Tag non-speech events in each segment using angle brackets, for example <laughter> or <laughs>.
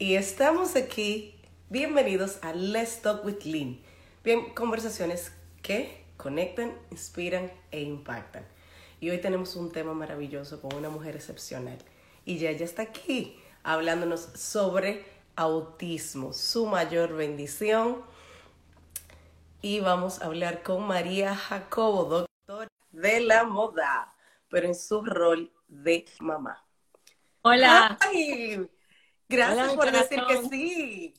y estamos aquí. Bienvenidos a Let's Talk with Lynn. Bien, conversaciones que conectan, inspiran e impactan. Y hoy tenemos un tema maravilloso con una mujer excepcional. Y ya ella está aquí hablándonos sobre autismo, su mayor bendición. Y vamos a hablar con María Jacobo, doctora de la moda, pero en su rol de mamá. Hola. Ay, gracias por decir que sí.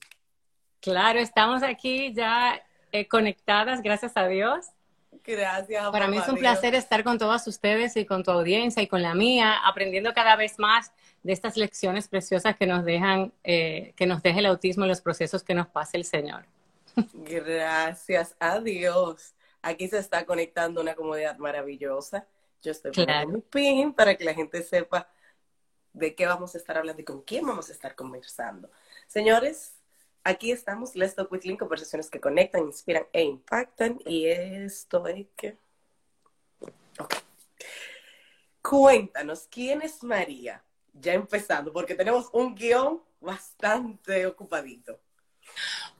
Claro, estamos aquí ya eh, conectadas, gracias a Dios. Gracias. Para mí es un placer estar con todas ustedes y con tu audiencia y con la mía, aprendiendo cada vez más de estas lecciones preciosas que nos dejan, eh, que nos deja el autismo y los procesos que nos pasa el Señor. Gracias a Dios. Aquí se está conectando una comunidad maravillosa. Yo estoy poniendo mi pin para que la gente sepa de qué vamos a estar hablando y con quién vamos a estar conversando. Señores, aquí estamos, Let's Talk with Link, conversaciones que conectan, inspiran e impactan. Y esto es que... Ok. Cuéntanos, ¿quién es María? Ya empezando, porque tenemos un guion bastante ocupadito.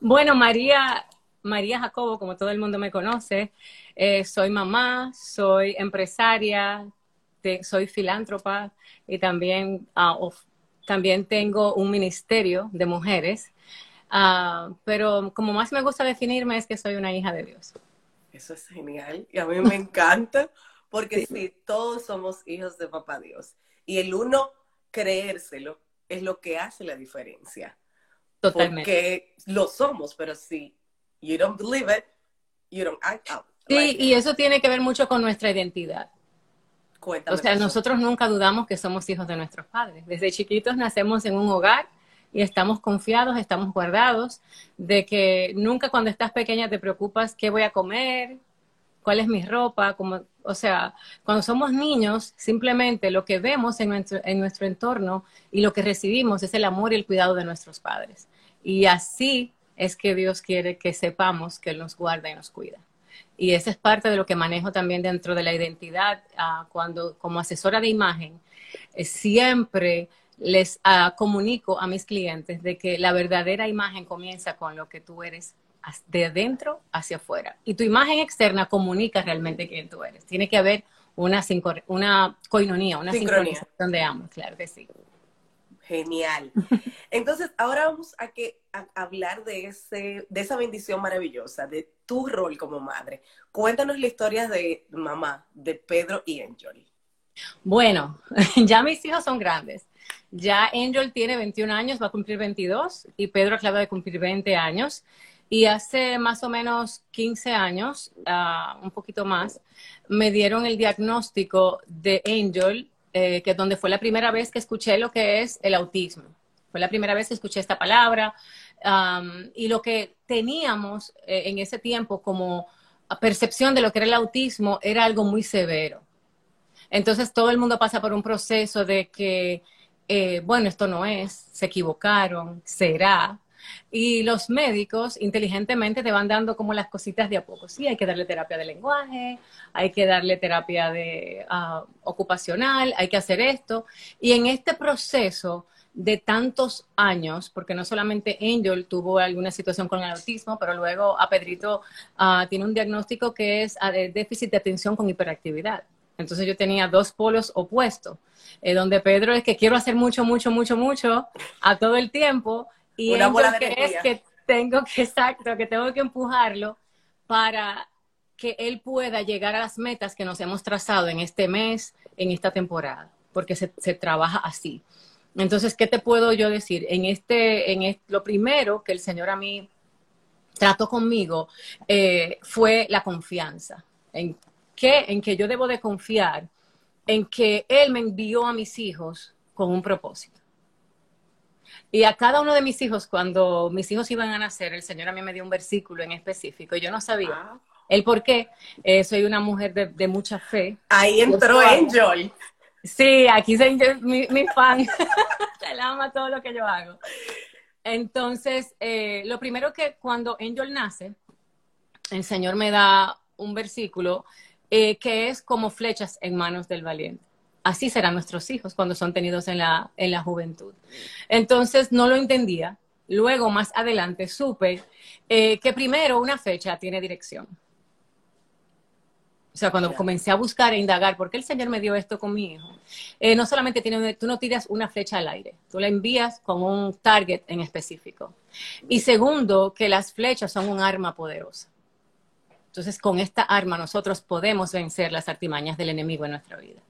Bueno, María, María Jacobo, como todo el mundo me conoce, eh, soy mamá, soy empresaria, soy filántropa y también, ah, también tengo un ministerio de mujeres. Ah, pero como más me gusta definirme es que soy una hija de Dios. Eso es genial y a mí me encanta porque sí. todos somos hijos de papá Dios y el uno creérselo es lo que hace la diferencia. Totalmente. Porque lo somos, pero si you don't believe it, you don't act out. Sí, y eso tiene que ver mucho con nuestra identidad. Cuéntame o sea, nosotros nunca dudamos que somos hijos de nuestros padres. Desde chiquitos nacemos en un hogar y estamos confiados, estamos guardados de que nunca cuando estás pequeña te preocupas qué voy a comer, cuál es mi ropa, como, o sea, cuando somos niños, simplemente lo que vemos en nuestro, en nuestro entorno y lo que recibimos es el amor y el cuidado de nuestros padres. Y así es que Dios quiere que sepamos que Él nos guarda y nos cuida. Y esa es parte de lo que manejo también dentro de la identidad, ah, cuando como asesora de imagen, eh, siempre les ah, comunico a mis clientes de que la verdadera imagen comienza con lo que tú eres de adentro hacia afuera. Y tu imagen externa comunica realmente quién tú eres. Tiene que haber una, una coinonía, una sincronización de ambos, claro que sí. Genial. <laughs> Entonces, ahora vamos a, que, hablar de, ese, de esa bendición maravillosa, de tu rol como madre. Cuéntanos la historia de mamá, de Pedro y Angel. Bueno, <laughs> ya mis hijos son grandes. Ya Angel tiene 21 años, va a cumplir 22, y Pedro acaba de cumplir 20 años. Y hace más o menos 15 años, ah, un poquito más, me dieron el diagnóstico de Angel eh, que donde fue la primera vez que escuché lo que es el autismo. Fue la primera vez que escuché esta palabra y lo que teníamos eh, en ese tiempo como percepción de lo que era el autismo era algo muy severo. Entonces todo el mundo pasa por un proceso de que, eh, bueno, esto no es, se equivocaron, será, y los médicos inteligentemente te van dando como las cositas de a poco. Sí, hay que darle terapia de lenguaje, hay que darle terapia de ah, ocupacional, hay que hacer esto. Y en este proceso de tantos años, porque no solamente Angel tuvo alguna situación con el autismo, pero luego a Pedrito ah, tiene un diagnóstico que es ah, déficit de atención con hiperactividad. Entonces yo tenía dos polos opuestos, eh, donde Pedro es que quiero hacer mucho, mucho, mucho, mucho a todo el tiempo y Una bola que es que tengo que, <laughs> exacto, que tengo que empujarlo para que él pueda llegar a las metas que nos hemos trazado en este mes, en esta temporada, porque se, trabaja así. Entonces, ¿qué te puedo yo decir? En este, en lo primero que el Señor a mí trató conmigo eh, fue la confianza. ¿En qué? En que yo debo de confiar en que Él me envió a mis hijos con un propósito. Y a cada uno de mis hijos, cuando mis hijos iban a nacer, el Señor a mí me dio un versículo en específico. Yo no sabía ah. el por qué. Eh, soy una mujer de, mucha fe. Ahí entró Angel. Sí, aquí soy mi, mi fan. <laughs> Él ama todo lo que yo hago. Entonces, eh, lo primero que cuando Angel nace, el Señor me da un versículo eh, que es como flechas en manos del valiente. Así serán nuestros hijos cuando son tenidos en la, en la juventud. Entonces no lo entendía. Luego, más adelante, supe eh, que primero una fecha tiene dirección. O sea, cuando comencé a buscar e indagar, ¿por qué el Señor me dio esto con mi hijo? Eh, no solamente tiene, tú no tiras una flecha al aire, tú la envías con un target en específico. Y segundo, que las flechas son un arma poderosa. Entonces, con esta arma nosotros podemos vencer las artimañas del enemigo en nuestra vida.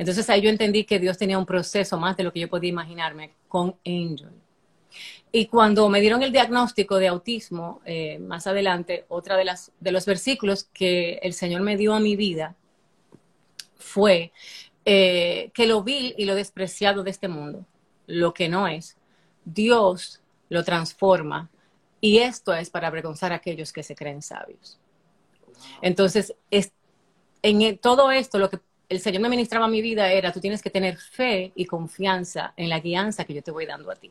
Entonces ahí yo entendí que Dios tenía un proceso más de lo que yo podía imaginarme con Angel. Y cuando me dieron el diagnóstico de autismo, eh, más adelante, otra de, las, de los versículos que el Señor me dio a mi vida fue eh, que lo vil y lo despreciado de este mundo, lo que no es, Dios lo transforma y esto es para avergonzar a aquellos que se creen sabios. Entonces, es, en todo esto, lo que el Señor me ministraba mi vida era, tú tienes que tener fe y confianza en la guianza que yo te voy dando a ti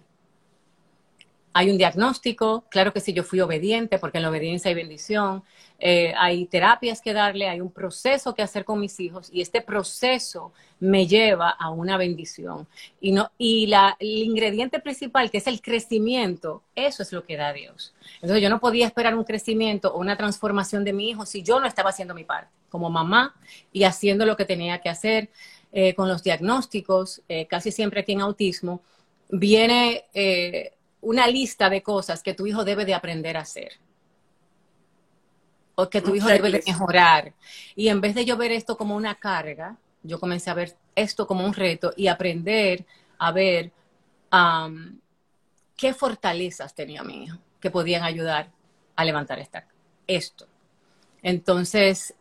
hay un diagnóstico, claro que sí, yo fui obediente, porque en la obediencia hay bendición, eh, hay terapias que darle, hay un proceso que hacer con mis hijos y este proceso me lleva a una bendición. Y, no, y la, el ingrediente principal, que es el crecimiento, eso es lo que da Dios. Entonces yo no podía esperar un crecimiento o una transformación de mi hijo si yo no estaba haciendo mi parte como mamá y haciendo lo que tenía que hacer eh, con los diagnósticos, eh, casi siempre aquí en autismo, viene una lista de cosas que tu hijo debe de aprender a hacer. O que tu hijo debe de mejorar. Y en vez de yo ver esto como una carga, yo comencé a ver esto como un reto y aprender a ver qué fortalezas tenía mi hijo que podían ayudar a levantar esta, esto. Entonces,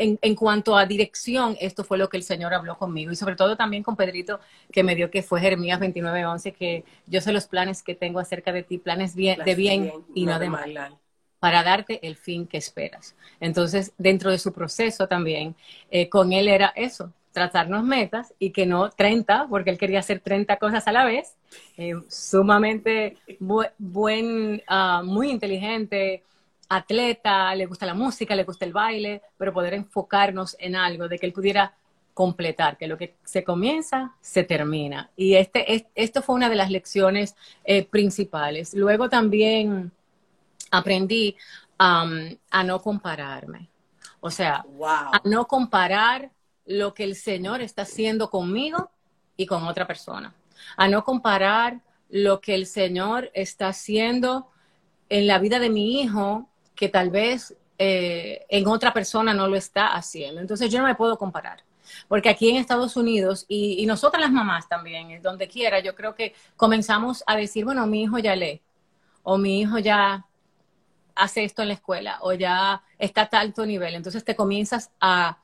en, cuanto a dirección, esto fue lo que el Señor habló conmigo y sobre todo también con Pedrito, que me dio que fue Jeremías 29:11, que yo sé los planes que tengo acerca de ti, planes bien, de bien, y no, de mal, para darte el fin que esperas. Entonces, dentro de su proceso también, eh, con él era eso, trazarnos metas y que no 30, porque él quería hacer 30 cosas a la vez, eh, sumamente buen, ah, muy inteligente, atleta, le gusta la música, le gusta el baile, pero poder enfocarnos en algo, de que él pudiera completar, que lo que se comienza, se termina. Y este, esto fue una de las lecciones eh, principales. Luego también aprendí a no compararme. O sea, a no comparar lo que el Señor está haciendo conmigo y con otra persona. A no comparar lo que el Señor está haciendo en la vida de mi hijo que tal vez eh, en otra persona no lo está haciendo. Entonces yo no me puedo comparar. Porque aquí en Estados Unidos, y, nosotras las mamás también, donde quiera, yo creo que comenzamos a decir, bueno, mi hijo ya lee, o mi hijo ya hace esto en la escuela, o ya está a alto nivel. Entonces te comienzas a,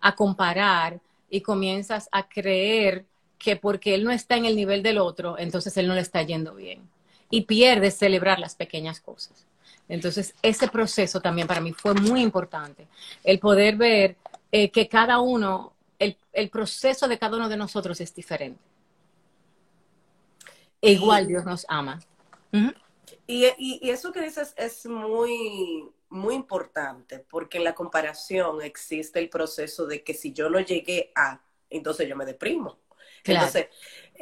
a comparar y comienzas a creer que porque él no está en el nivel del otro, entonces él no le está yendo bien. Y pierdes celebrar las pequeñas cosas. Entonces, ese proceso también para mí fue muy importante, el poder ver eh, que cada uno, el, proceso de cada uno de nosotros es diferente. E igual Dios nos ama. y, y, eso que dices es muy, muy importante, porque en la comparación existe el proceso de que si yo no llegué a, entonces yo me deprimo. Entonces,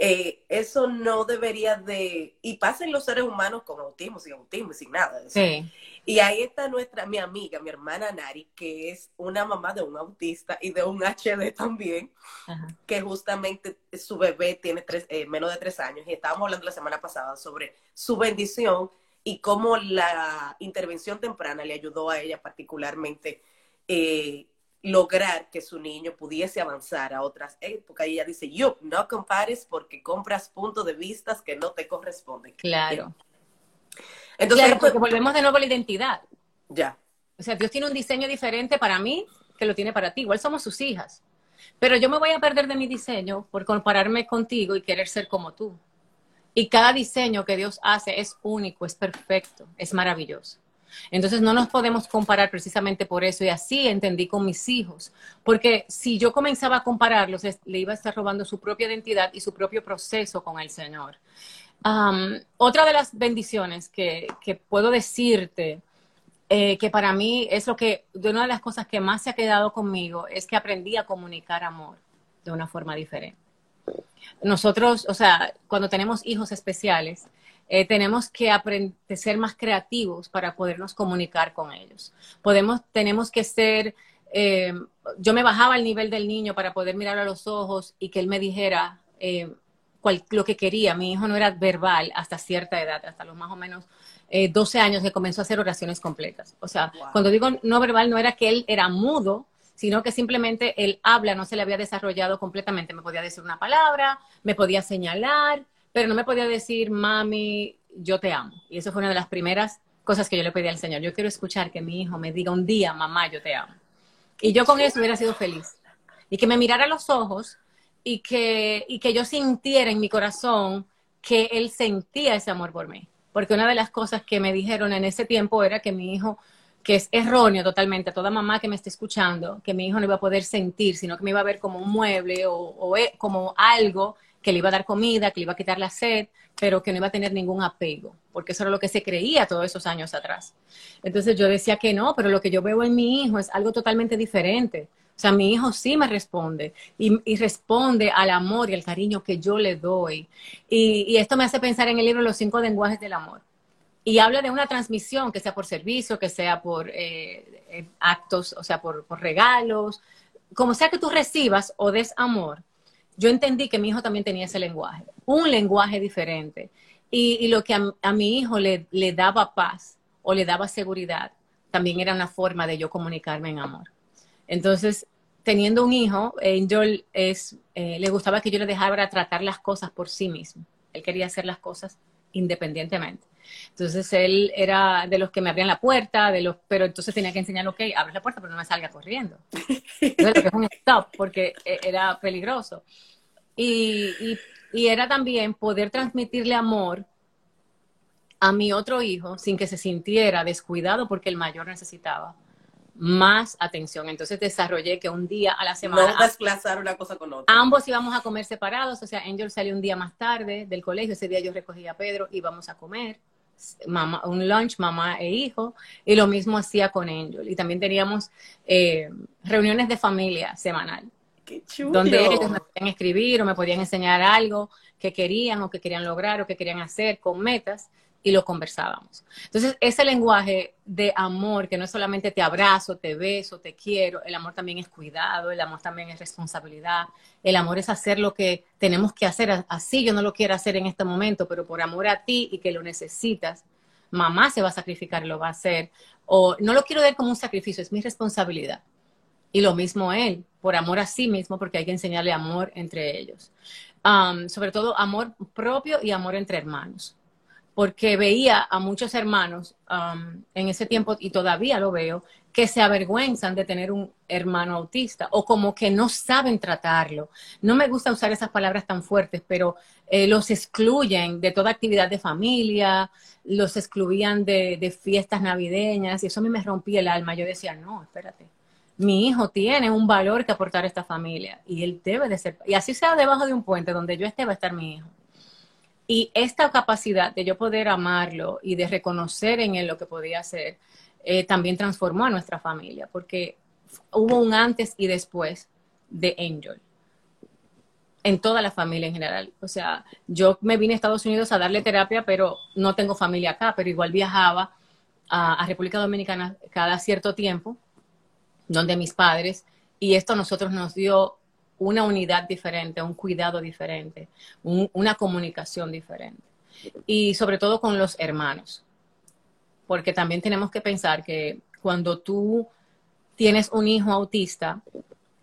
eh, eso no debería de, y pasa en los seres humanos con autismo, sin autismo, sin nada. Y ahí está nuestra, mi amiga, mi hermana Nari, que es una mamá de un autista y de un HD también, que justamente su bebé tiene tres, eh, menos de tres años y estábamos hablando la semana pasada sobre su bendición y cómo la intervención temprana le ayudó a ella particularmente eh, lograr que su niño pudiese avanzar a otras épocas. Y ella dice, yo, no compares porque compras puntos de vista que no te corresponden. Claro. Entonces, porque pues, volvemos de nuevo a la identidad. Ya. O sea, Dios tiene un diseño diferente para mí que lo tiene para ti. Igual somos sus hijas. Pero yo me voy a perder de mi diseño por compararme contigo y querer ser como tú. Y cada diseño que Dios hace es único, es perfecto, es maravilloso. Entonces no nos podemos comparar precisamente por eso y así entendí con mis hijos, porque si yo comenzaba a compararlos, le iba a estar robando su propia identidad y su propio proceso con el Señor. otra de las bendiciones que, puedo decirte, eh, que para mí es lo que, de una de las cosas que más se ha quedado conmigo, es que aprendí a comunicar amor. de una forma diferente. Nosotros, o sea, cuando tenemos hijos especiales, eh, tenemos que aprender ser más creativos para podernos comunicar con ellos. Podemos, tenemos que ser, eh, yo me bajaba al nivel del niño para poder mirar a los ojos y que él me dijera eh, lo que quería. Mi hijo no era verbal hasta cierta edad, hasta los más o menos 12 años que comenzó a hacer oraciones completas. O sea, cuando digo no verbal, no era que él era mudo, sino que simplemente el habla no se le había desarrollado completamente. Me podía decir una palabra, me podía señalar, pero no me podía decir, mami, yo te amo. Y eso fue una de las primeras cosas que yo le pedí al Señor. Yo quiero escuchar que mi hijo me diga un día, mamá, yo te amo. Y yo con eso hubiera sido feliz. Y que me mirara los ojos y que, y que yo sintiera en mi corazón que él sentía ese amor por mí. Porque una de las cosas que me dijeron en ese tiempo era que mi hijo, que es erróneo totalmente, a toda mamá que me esté escuchando, que mi hijo no iba a poder sentir, sino que me iba a ver como un mueble o, o e, como algo que le iba a dar comida, que le iba a quitar la sed, pero que no iba a tener ningún apego, porque eso era lo que se creía todos esos años atrás. Entonces yo decía que no, pero lo que yo veo en mi hijo es algo totalmente diferente. O sea, mi hijo sí me responde y, responde al amor y al cariño que yo le doy. Y, esto me hace pensar en el libro Los cinco lenguajes del amor. Y habla de una transmisión, que sea por servicio, que sea por eh, eh, actos, o sea, por, por regalos, como sea que tú recibas o des amor, yo entendí que mi hijo también tenía ese lenguaje, un lenguaje diferente. Y, lo que a, mi hijo le, le, daba paz o le daba seguridad, también era una forma de yo comunicarme en amor. Entonces, teniendo un hijo, Angel es, eh, le gustaba que yo le dejara tratar las cosas por sí mismo. Él quería hacer las cosas independientemente. Entonces él era de los que me abrían la puerta, de los, pero entonces tenía que enseñar, ok, abre la puerta, pero no me salga corriendo. <laughs> Entonces, es un stop, porque e, era peligroso. Y, y, era también poder transmitirle amor a mi otro hijo sin que se sintiera descuidado porque el mayor necesitaba más atención. Entonces desarrollé que un día a la semana... No desplazar una cosa con otra. Ambos íbamos a comer separados, o sea, Angel salió un día más tarde del colegio, ese día yo recogía a Pedro, íbamos a comer, mamá, un lunch, mamá e hijo, y lo mismo hacía con Angel. Y también teníamos eh, reuniones de familia semanal. Donde ellos me podían escribir o me podían enseñar algo que querían o que querían lograr o que querían hacer con metas y lo conversábamos. Entonces, ese lenguaje de amor, que no es solamente te abrazo, te beso, te quiero, el amor también es cuidado, el amor también es responsabilidad, el amor es hacer lo que tenemos que hacer, así yo no lo quiero hacer en este momento, pero por amor a ti y que lo necesitas, mamá se va a sacrificar lo va a hacer, o no lo quiero ver como un sacrificio, es mi responsabilidad. Y lo mismo él, por amor a sí mismo, porque hay que enseñarle amor entre ellos. Um, sobre todo amor propio y amor entre hermanos. Porque veía a muchos hermanos um, en ese tiempo, y todavía lo veo, que se avergüenzan de tener un hermano autista o como que no saben tratarlo. No me gusta usar esas palabras tan fuertes, pero eh, los excluyen de toda actividad de familia, los excluían de, de fiestas navideñas y eso a mí me rompía el alma. Yo decía, no, espérate mi hijo tiene un valor que aportar a esta familia y él debe de ser, y así sea debajo de un puente donde yo esté, va a estar mi hijo. Y esta capacidad de yo poder amarlo y de reconocer en él lo que podía hacer, eh, también transformó a nuestra familia, porque hubo un antes y después de Angel en toda la familia en general. O sea, yo me vine a Estados Unidos a darle terapia, pero no tengo familia acá, pero igual viajaba a República Dominicana cada cierto tiempo donde mis padres, y esto a nosotros nos dio una unidad diferente, un cuidado diferente, una comunicación diferente. Y sobre todo con los hermanos, porque también tenemos que pensar que cuando tú tienes un hijo autista,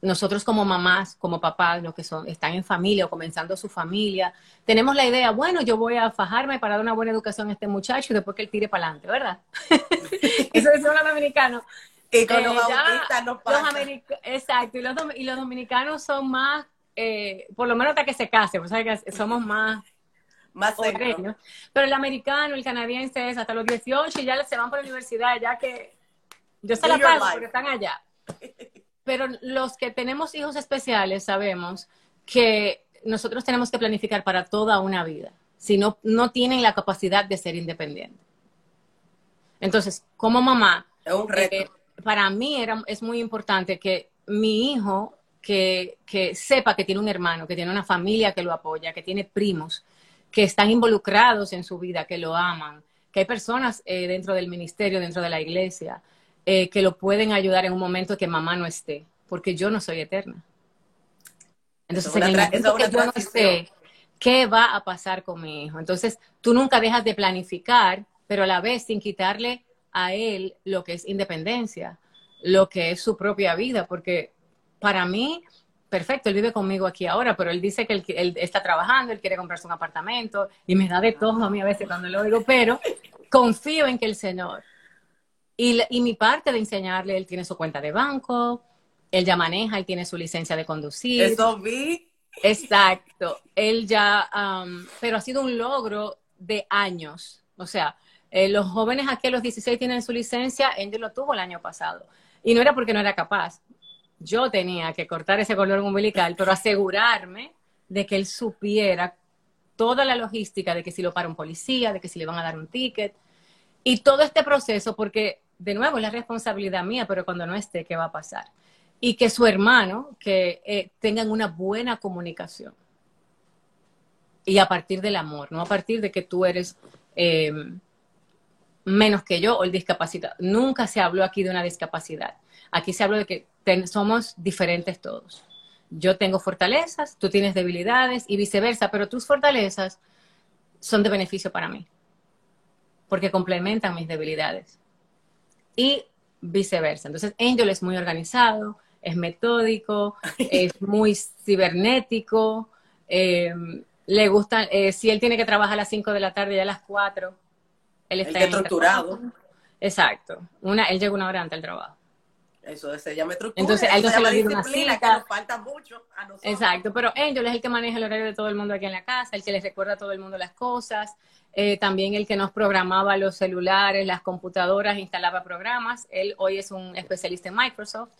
nosotros como mamás, como papás, los que son, están en familia o comenzando su familia, tenemos la idea, bueno, yo voy a fajarme para dar una buena educación a este muchacho y después que él tire para adelante, ¿verdad? <laughs> Eso es un americano. Y con los eh, autistas no pasa. Exacto, y los, y los dominicanos son más, eh, por lo menos hasta que se casen, pues, que somos más más Pero el americano, el canadiense es hasta los 18 y ya se van por la universidad, ya que yo se la paso porque están allá. <laughs> Pero los que tenemos hijos especiales sabemos que nosotros tenemos que planificar para toda una vida, si no, no tienen la capacidad de ser independientes. Entonces, como mamá, es un reto. Eh, para mí era, es muy importante que mi hijo que, que sepa que tiene un hermano, que tiene una familia que lo apoya, que tiene primos, que están involucrados en su vida, que lo aman, que hay personas eh, dentro del ministerio, dentro de la iglesia, eh, que lo pueden ayudar en un momento que mamá no esté, porque yo no soy eterna. Entonces, en el momento que yo no sé qué va a pasar con mi hijo. Entonces, tú nunca dejas de planificar, pero a la vez sin quitarle a él lo que es independencia, lo que es su propia vida, porque para mí, perfecto, él vive conmigo aquí ahora, pero él dice que él, está trabajando, él quiere comprarse un apartamento y me da de todo a mí a veces cuando lo digo, pero confío en que el Señor. Y, y mi parte de enseñarle, él tiene su cuenta de banco, él ya maneja, él tiene su licencia de conducir. Eso vi. Exacto. Él ya, um, pero ha sido un logro de años. O sea, eh, los jóvenes aquí a los 16 tienen su licencia, él lo tuvo el año pasado. Y no era porque no era capaz. Yo tenía que cortar ese color umbilical, pero asegurarme de que él supiera toda la logística de que si lo para un policía, de que si le van a dar un ticket. Y todo este proceso, porque de nuevo es la responsabilidad mía, pero cuando no esté, ¿qué va a pasar? y que su hermano, que eh, tengan una buena comunicación. Y a partir del amor, no a partir de que tú eres eh, menos que yo o el discapacitado. Nunca se habló aquí de una discapacidad. Aquí se habló de que somos diferentes todos. Yo tengo fortalezas, tú tienes debilidades y viceversa, pero tus fortalezas son de beneficio para mí, porque complementan mis debilidades. Y viceversa. Entonces, Angel es muy organizado, es metódico, <laughs> es muy cibernético, eh, le gusta, eh, si él tiene que trabajar a las 5 de la tarde y a las 4, él está estructurado. Exacto, una, él llega una hora antes del trabajo. Eso se llama estructura. Entonces, él no se lo olvida una cita. falta mucho a nosotros. Exacto, pero Angel es el que maneja el horario de todo el mundo aquí en la casa, el que les recuerda a todo el mundo las cosas, eh, también el que nos programaba los celulares, las computadoras, instalaba programas. Él hoy es un especialista en Microsoft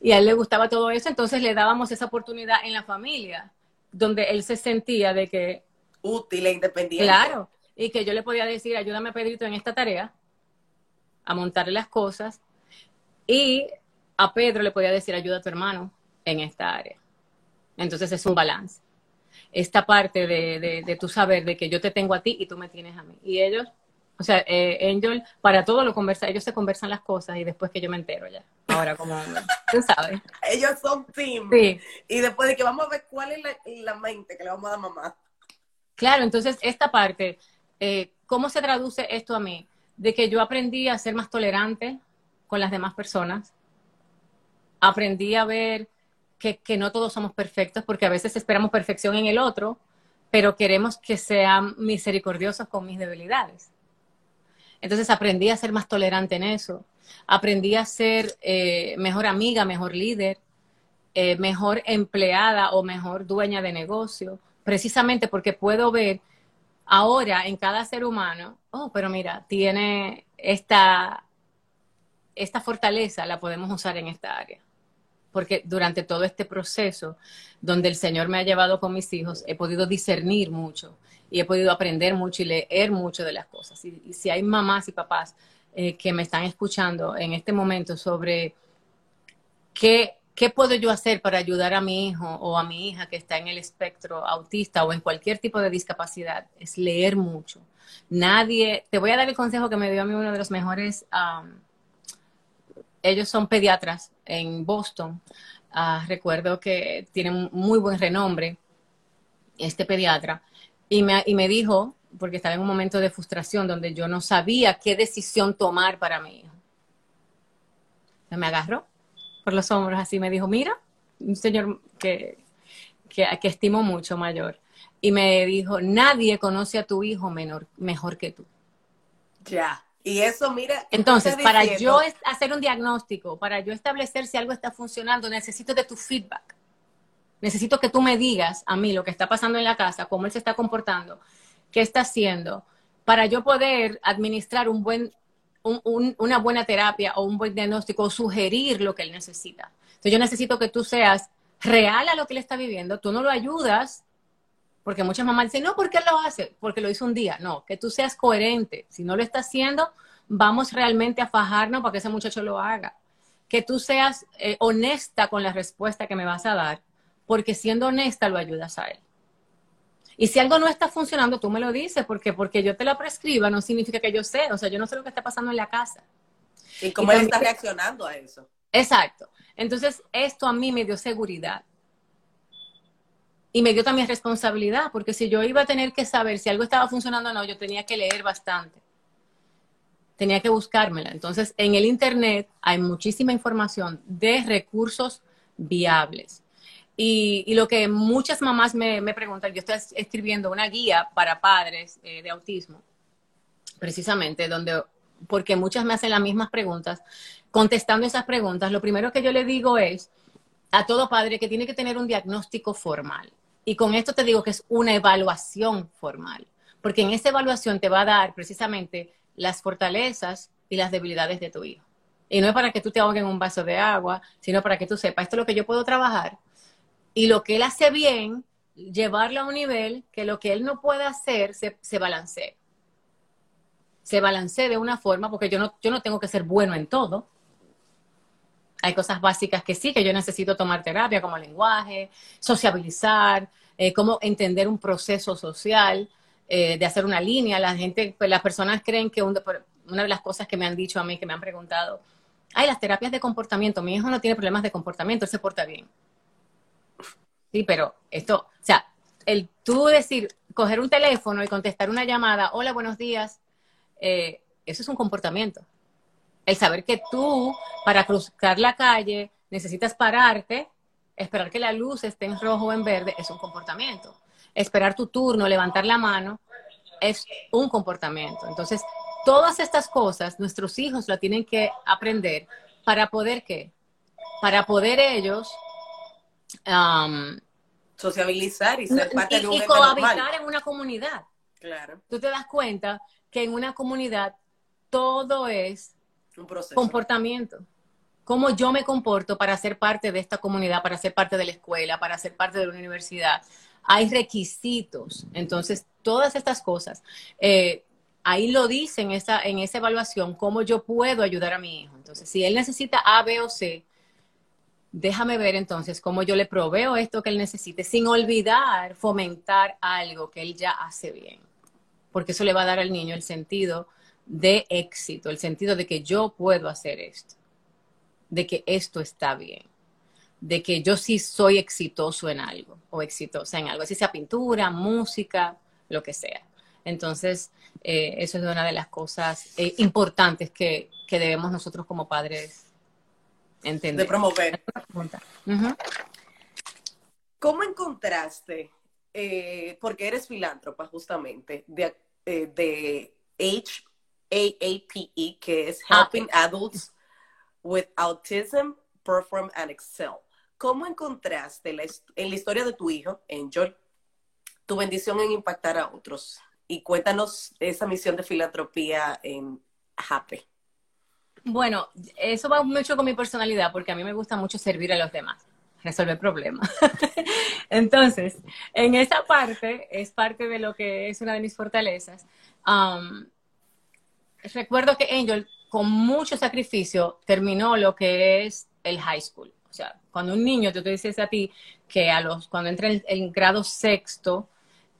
y a él le gustaba todo eso, entonces le dábamos esa oportunidad en la familia, donde él se sentía de que... Útil e independiente. Claro, y que yo le podía decir, ayúdame Pedrito en esta tarea, a montarle las cosas, y a Pedro le podía decir, ayuda a tu hermano en esta área. Entonces es un balance. Esta parte de, de, de tu saber de que yo te tengo a ti y tú me tienes a mí. Y ellos o sea, eh, Angel, para todo lo conversa, ellos se conversan las cosas y después que yo me entero ya. Ahora, como tú sabes. <laughs> ellos son team. Sí. Y después de que vamos a ver cuál es la, mente que le vamos a dar a mamá. Claro, entonces esta parte, eh, ¿cómo se traduce esto a mí? De que yo aprendí a ser más tolerante con las demás personas. Aprendí a ver que, no todos somos perfectos, porque a veces esperamos perfección en el otro, pero queremos que sean misericordiosos con mis debilidades. Entonces aprendí a ser más tolerante en eso. Aprendí a ser eh, mejor amiga, mejor líder, eh, mejor empleada o mejor dueña de negocio, precisamente porque puedo ver ahora en cada ser humano, oh, pero mira, tiene esta, esta fortaleza, la podemos usar en esta área. Porque durante todo este proceso, donde el Señor me ha llevado con mis hijos, he podido discernir mucho y he podido aprender mucho y leer mucho de las cosas. Y, si hay mamás y papás eh, que me están escuchando en este momento sobre qué, qué puedo yo hacer para ayudar a mi hijo o a mi hija que está en el espectro autista o en cualquier tipo de discapacidad, es leer mucho. Nadie, te voy a dar el consejo que me dio a mí uno de los mejores, ellos son pediatras en Boston. Ah, recuerdo que tienen muy buen renombre este pediatra y me, y me dijo, porque estaba en un momento de frustración donde yo no sabía qué decisión tomar para mi hijo. Me agarró por los hombros así, me dijo, mira, un señor que, que, que estimo mucho mayor, y me dijo, nadie conoce a tu hijo menor, mejor que tú. Ya. Y eso, mira. Entonces, para yo hacer un diagnóstico, para yo establecer si algo está funcionando, necesito de tu feedback necesito que tú me digas a mí lo que está pasando en la casa, cómo él se está comportando, qué está haciendo, para yo poder administrar un buen, una buena terapia o un buen diagnóstico o sugerir lo que él necesita. Entonces yo necesito que tú seas real a lo que él está viviendo, tú no lo ayudas, porque muchas mamás dicen, no, ¿por qué lo hace? Porque lo hizo un día. No, que tú seas coherente. Si no lo está haciendo, vamos realmente a fajarnos para que ese muchacho lo haga. que tú seas eh, honesta con la respuesta que me vas a dar, porque siendo honesta lo ayudas a él. Y si algo no está funcionando, tú me lo dices, porque porque yo te la prescriba no significa que yo sé, o sea, yo no sé lo que está pasando en la casa. ¿Y cómo él está reaccionando a eso? Exacto. Entonces, esto a mí me dio seguridad. Y me dio también responsabilidad, porque si yo iba a tener que saber si algo estaba funcionando o no, yo tenía que leer bastante. Tenía que buscármela. Entonces, en el Internet hay muchísima información de recursos viables. Y, lo que muchas mamás me, preguntan, yo estoy escribiendo una guía para padres eh, de autismo, precisamente, donde, porque muchas me hacen las mismas preguntas, contestando esas preguntas, lo primero que yo le digo es a todo padre que tiene que tener un diagnóstico formal. Y con esto te digo que es una evaluación formal, porque en esa evaluación te va a dar precisamente las fortalezas y las debilidades de tu hijo. Y no es para que tú te ahogues en un vaso de agua, sino para que tú sepas, esto es lo que yo puedo trabajar y lo que él hace bien, llevarlo a un nivel que lo que él no puede hacer se, se balancee. Se balancee de una forma, porque yo no, yo no tengo que ser bueno en todo. Hay cosas básicas que sí, que yo necesito tomar terapia, como lenguaje, sociabilizar, eh, cómo entender un proceso social, eh, de hacer una línea. La gente, pues las personas creen que una de las cosas que me han dicho a mí, que me han preguntado, ay, las terapias de comportamiento, mi hijo no tiene problemas de comportamiento, él se porta bien. Sí, pero esto, o sea, el tú decir, coger un teléfono y contestar una llamada, hola, buenos días, eh, eso es un comportamiento. El saber que tú, para cruzar la calle, necesitas pararte, esperar que la luz esté en rojo o en verde, es un comportamiento. Esperar tu turno, levantar la mano, es un comportamiento. Entonces, todas estas cosas, nuestros hijos la tienen que aprender para poder, ¿qué? Para poder ellos sociabilizar y ser parte de un y cohabitar en una comunidad. Claro. Tú te das cuenta que en una comunidad todo es un comportamiento. Cómo yo me comporto para ser parte de esta comunidad, para ser parte de la escuela, para ser parte de la universidad. Hay requisitos. Entonces, todas estas cosas, eh, ahí lo dice en esa, en esa evaluación, cómo yo puedo ayudar a mi hijo. Entonces, si él necesita A, B o C, déjame ver entonces cómo yo le proveo esto que él necesite, sin olvidar fomentar algo que él ya hace bien, porque eso le va a dar al niño el sentido de éxito, el sentido de que yo puedo hacer esto, de que esto está bien, de que yo sí soy exitoso en algo o exitosa en algo, así sea pintura, música, lo que sea. Entonces, eh, eso es una de las cosas eh, importantes que, que debemos nosotros como padres de promover. ¿Cómo encontraste, eh, porque eres filántropa justamente, de, eh, de HAAPE, que es ah, Helping Adults with Autism Perform and Excel? ¿Cómo encontraste en la historia de tu hijo, Angel, tu bendición en impactar a otros? Y cuéntanos esa misión de filantropía en Happy. Bueno, eso va mucho con mi personalidad porque a mí me gusta mucho servir a los demás, resolver problemas. <laughs> Entonces, en esa parte es parte de lo que es una de mis fortalezas. Recuerdo que Angel, con mucho sacrificio, terminó lo que es el high school. O sea, cuando un niño, yo te dices a ti que cuando entra en, grado sexto,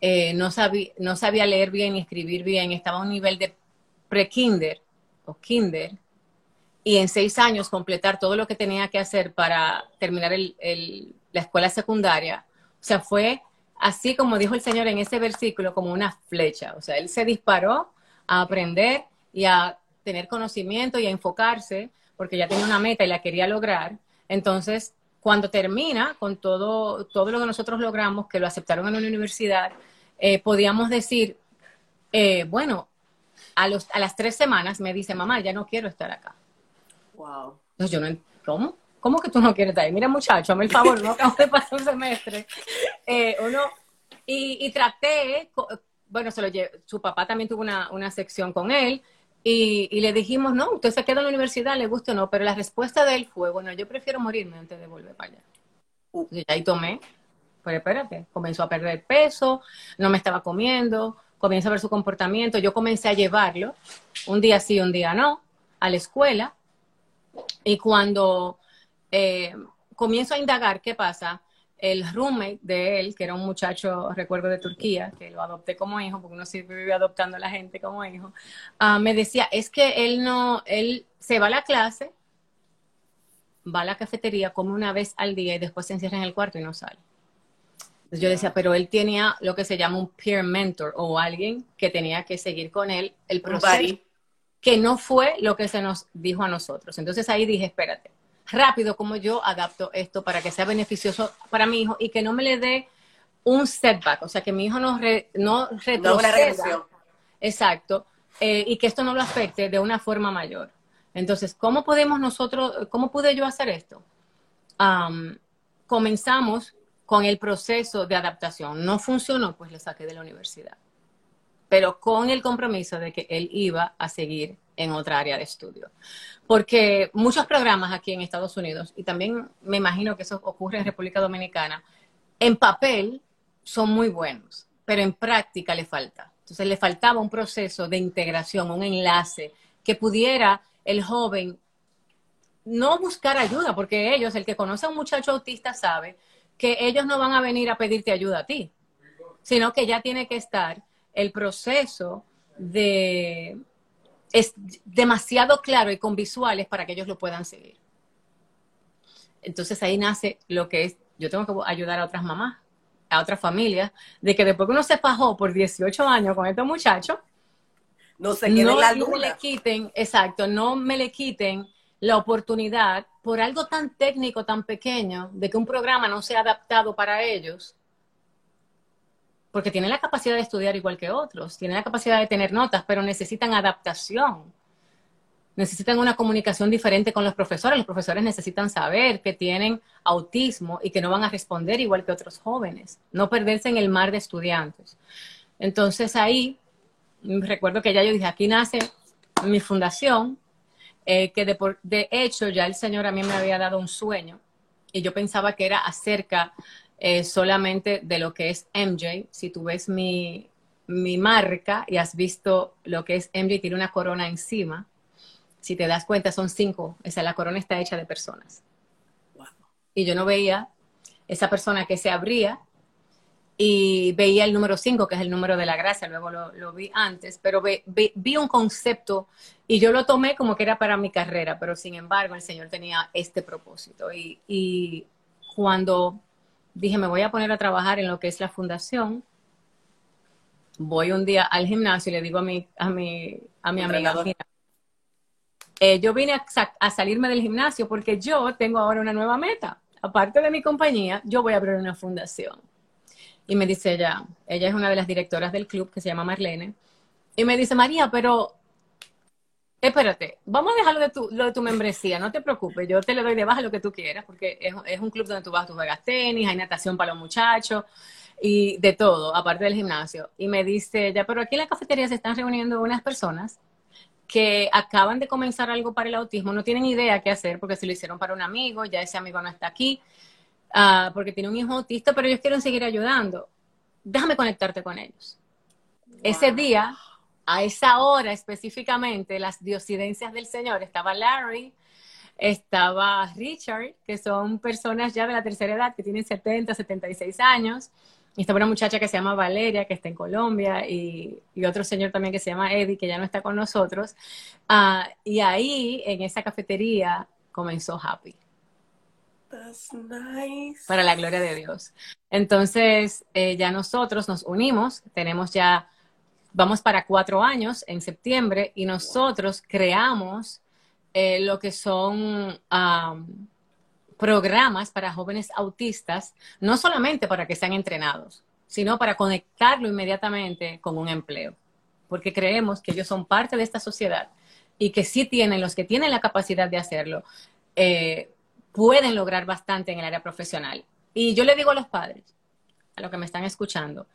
eh, no, sabía, no sabía leer bien ni escribir bien, estaba a un nivel de pre-kinder o kinder, y en seis años completar todo lo que tenía que hacer para terminar la escuela secundaria. O sea, fue así como dijo el Señor en ese versículo, como una flecha. O sea, él se disparó a aprender y a tener conocimiento y a enfocarse, porque ya tenía una meta y la quería lograr. Entonces, cuando termina con todo, todo lo que nosotros logramos, que lo aceptaron en una universidad, eh, podíamos decir, eh, bueno, a, los, a las tres semanas me dice, mamá, ya no quiero estar acá. Wow. Entonces yo no, ¿cómo? ¿Cómo que tú no quieres estar ahí? Mira, muchacho, hazme el favor, no acabo de pasar un semestre. Eh, uno, y, traté, bueno, se lo su papá también tuvo una, una sección con él, y, le dijimos, no, usted se queda en la universidad, le gusta o no, pero la respuesta de él fue, bueno, yo prefiero morirme antes de volver para allá. Y ahí tomé, pero espérate, comenzó a perder peso, no me estaba comiendo, comienza a ver su comportamiento, yo comencé a llevarlo, un día sí, un día no, a la escuela, Y cuando eh, comienzo a indagar qué pasa, el roommate de él, que era un muchacho, recuerdo, de Turquía, que lo adopté como hijo, porque uno siempre vive adoptando a la gente como hijo, ah, me decía, es que él no, él se va a la clase, va a la cafetería, come una vez al día y después se encierra en el cuarto y no sale. Entonces yo decía, pero él tenía lo que se llama un peer mentor o alguien que tenía que seguir con él el proceso, que no fue lo que se nos dijo a nosotros. Entonces ahí dije, espérate, rápido como yo adapto esto para que sea beneficioso para mi hijo y que no me le dé un setback, o sea, que mi hijo no, re, no retroceda. exacto, eh, y que esto no lo afecte de una forma mayor. Entonces, ¿cómo podemos nosotros, cómo pude yo hacer esto? comenzamos con el proceso de adaptación. No funcionó, pues lo saqué de la universidad. Pero con el compromiso de que él iba a seguir en otra área de estudio. Porque muchos programas aquí en Estados Unidos, y también me imagino que eso ocurre en República Dominicana, en papel son muy buenos, pero en práctica le falta. Entonces le faltaba un proceso de integración, un enlace que pudiera el joven no buscar ayuda, porque ellos, el que conoce a un muchacho autista sabe que ellos no van a venir a pedirte ayuda a ti, sino que ya tiene que estar el proceso de es demasiado claro y con visuales para que ellos lo puedan seguir. Entonces ahí nace lo que es, yo tengo que ayudar a otras mamás, a otras familias, de que después que uno se fajó por 18 años con estos muchachos, no se no la me le quiten, exacto, no me le quiten la oportunidad por algo tan técnico, tan pequeño, de que un programa no sea adaptado para ellos, porque tienen la capacidad de estudiar igual que otros, tienen la capacidad de tener notas, pero necesitan adaptación. Necesitan una comunicación diferente con los profesores. Los profesores necesitan saber que tienen autismo y que no van a responder igual que otros jóvenes. No perderse en el mar de estudiantes. Entonces ahí, recuerdo que ya yo dije, aquí nace mi fundación, eh, que de, de hecho ya el Señor a mí me había dado un sueño y yo pensaba que era acerca eh, solamente de lo que es MJ. Si tú ves mi, marca y has visto lo que es MJ, tiene una corona encima. Si te das cuenta, son cinco. O sea, la corona está hecha de personas. Y yo no veía esa persona que se abría y veía el número cinco, que es el número de la gracia, luego lo, vi antes, pero vi un concepto y yo lo tomé como que era para mi carrera, pero sin embargo el Señor tenía este propósito. Y, y cuando dije, me voy a poner a trabajar en lo que es la fundación. Voy un día al gimnasio y le digo a mi, a mi, a mi amiga, eh, yo vine a, salirme del gimnasio porque yo tengo ahora una nueva meta. Aparte de mi compañía, yo voy a abrir una fundación. Y me dice ella, ella es una de las directoras del club que se llama Marlene, y me dice, María, pero espérate, vamos a dejarlo de tu, lo de tu membresía, no te preocupes, yo te le doy de baja lo que tú quieras, porque es, un club donde tú vas, tú juegas tenis, hay natación para los muchachos y de todo, aparte del gimnasio. Y me dice, ya, pero aquí en la cafetería se están reuniendo unas personas que acaban de comenzar algo para el autismo, no tienen idea qué hacer porque se lo hicieron para un amigo, ya ese amigo no está aquí, uh, porque tiene un hijo autista, pero ellos quieren seguir ayudando. Déjame conectarte con ellos. Ese día a esa hora específicamente, las diosidencias del Señor, estaba Larry, estaba Richard, que son personas ya de la tercera edad, que tienen 70, 76 años, y estaba una muchacha que se llama Valeria, que está en Colombia, y, otro señor también que se llama Eddie, que ya no está con nosotros. Ah, y ahí, en esa cafetería, comenzó Happy. That's nice. Para la gloria de Dios. Entonces, eh, ya nosotros nos unimos, tenemos ya vamos para cuatro años en septiembre y nosotros creamos eh, lo que son programas para jóvenes autistas, no solamente para que sean entrenados, sino para conectarlo inmediatamente con un empleo, porque creemos que ellos son parte de esta sociedad y que sí tienen, los que tienen la capacidad de hacerlo, eh, pueden lograr bastante en el área profesional. Y yo le digo a los padres, a los que me están escuchando,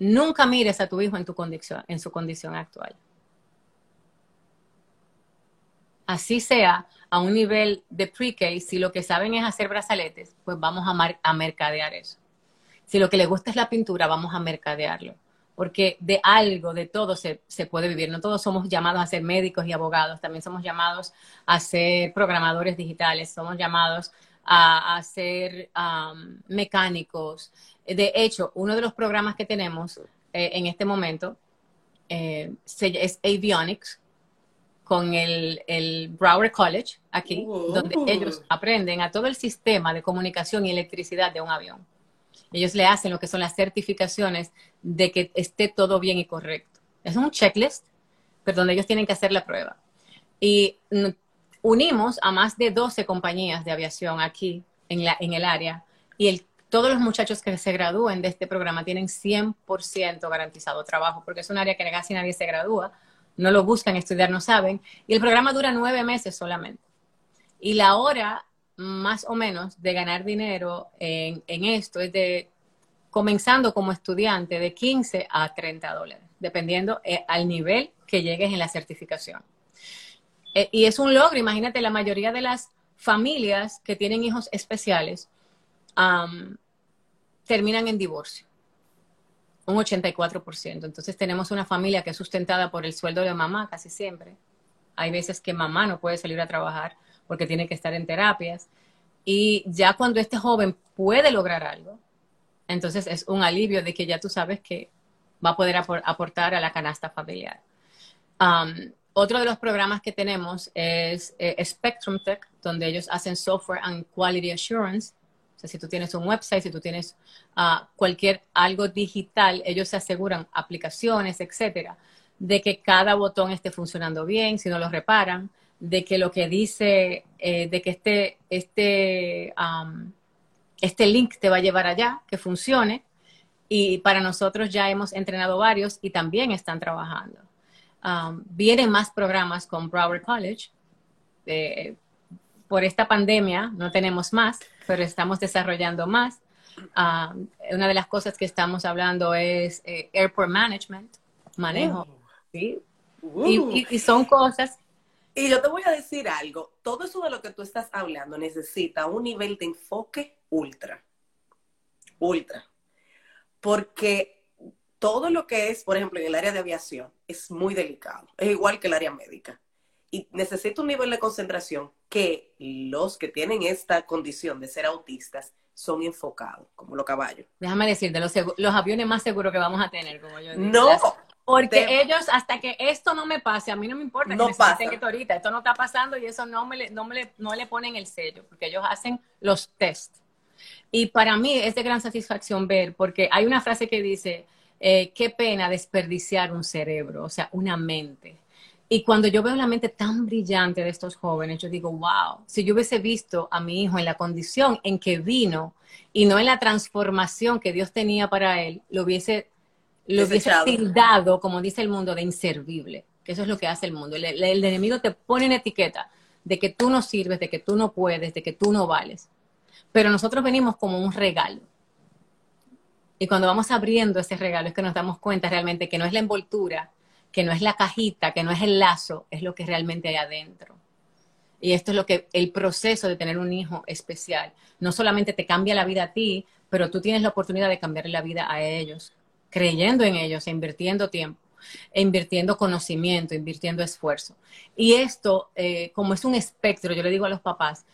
Nunca mires a tu hijo en, tu condición, en su condición actual. Así sea a un nivel de pre-K, si lo que saben es hacer brazaletes, pues vamos a, mercadear eso. Si lo que le gusta es la pintura, vamos a mercadearlo. porque de algo, de todo se, se, puede vivir. No todos somos llamados a ser médicos y abogados, también somos llamados a ser programadores digitales, somos llamados a, ser mecánicos. De hecho, uno de los programas que tenemos eh, en este momento eh, es Avionics con el, el Broward College aquí, oh. donde ellos aprenden a todo el sistema de comunicación y electricidad de un avión. Ellos le hacen lo que son las certificaciones de que esté todo bien y correcto. Es un checklist, pero donde ellos tienen que hacer la prueba. Y unimos a más de 12 compañías de aviación aquí en, la, en el área y el, todos los muchachos que se gradúen de este programa tienen 100% garantizado trabajo, porque es un área que casi nadie se gradúa, no lo buscan estudiar, no saben, y el programa dura nueve meses solamente. Y la hora más o menos de ganar dinero en, esto es de, comenzando como estudiante, de 15 a 30 dólares, dependiendo eh, al nivel que llegues en la certificación. Eh, y es un logro, imagínate, la mayoría de las familias que tienen hijos especiales terminan en divorcio, un 84%. Entonces tenemos una familia que es sustentada por el sueldo de mamá casi siempre. Hay veces que mamá no puede salir a trabajar porque tiene que estar en terapias. Y ya cuando este joven puede lograr algo, entonces es un alivio de que ya tú sabes que va a poder aportar a la canasta familiar. Otro de los programas que tenemos es eh, Spectrum Tech, donde ellos hacen software and quality assurance. Si tú tienes un website, si tú tienes uh, cualquier algo digital, ellos se aseguran aplicaciones, etcétera, de que cada botón esté funcionando bien, si no lo reparan, de que lo que dice, eh, de que este, este, um, este link te va a llevar allá, que funcione. Y para nosotros ya hemos entrenado varios y también están trabajando. Vienen más programas con Broward College. Eh, por esta pandemia no tenemos más, pero estamos desarrollando más. Um, una de las cosas que estamos hablando es eh, Airport Management, manejo. Oh. ¿sí? Y, son cosas. Y yo te voy a decir algo, todo eso de lo que tú estás hablando necesita un nivel de enfoque ultra, ultra, porque todo lo que es, por ejemplo, en el área de aviación, es muy delicado. Es igual que el área médica. Y necesita un nivel de concentración que los que tienen esta condición de ser autistas son enfocados, como los caballos. Déjame decirte, los, los aviones más seguros que vamos a tener, como yo digo. No. porque ellos, hasta que esto no me pase, a mí no me importa no que pasa. esto ahorita, esto no está pasando y eso no me, le, no, me le, no le ponen el sello, porque ellos hacen los test. Y para mí es de gran satisfacción ver, porque hay una frase que dice, eh, qué pena desperdiciar un cerebro, o sea, una mente. Y cuando yo veo la mente tan brillante de estos jóvenes, yo digo, wow, si yo hubiese visto a mi hijo en la condición en que vino y no en la transformación que Dios tenía para él, lo hubiese, lo hubiese tildado, como dice el mundo, de inservible. Que eso es lo que hace el mundo. El, el enemigo te pone en etiqueta de que tú no sirves, de que tú no puedes, de que tú no vales. Pero nosotros venimos como un regalo. Y cuando vamos abriendo ese regalo es que nos damos cuenta realmente que no es la envoltura, que no es la cajita, que no es el lazo, es lo que realmente hay adentro. Y esto es lo que el proceso de tener un hijo especial. No solamente te cambia la vida a ti, pero tú tienes la oportunidad de cambiarle la vida a ellos, creyendo en ellos, e invirtiendo tiempo, e invirtiendo conocimiento, invirtiendo esfuerzo. Y esto, eh, como es un espectro, yo le digo a los papás,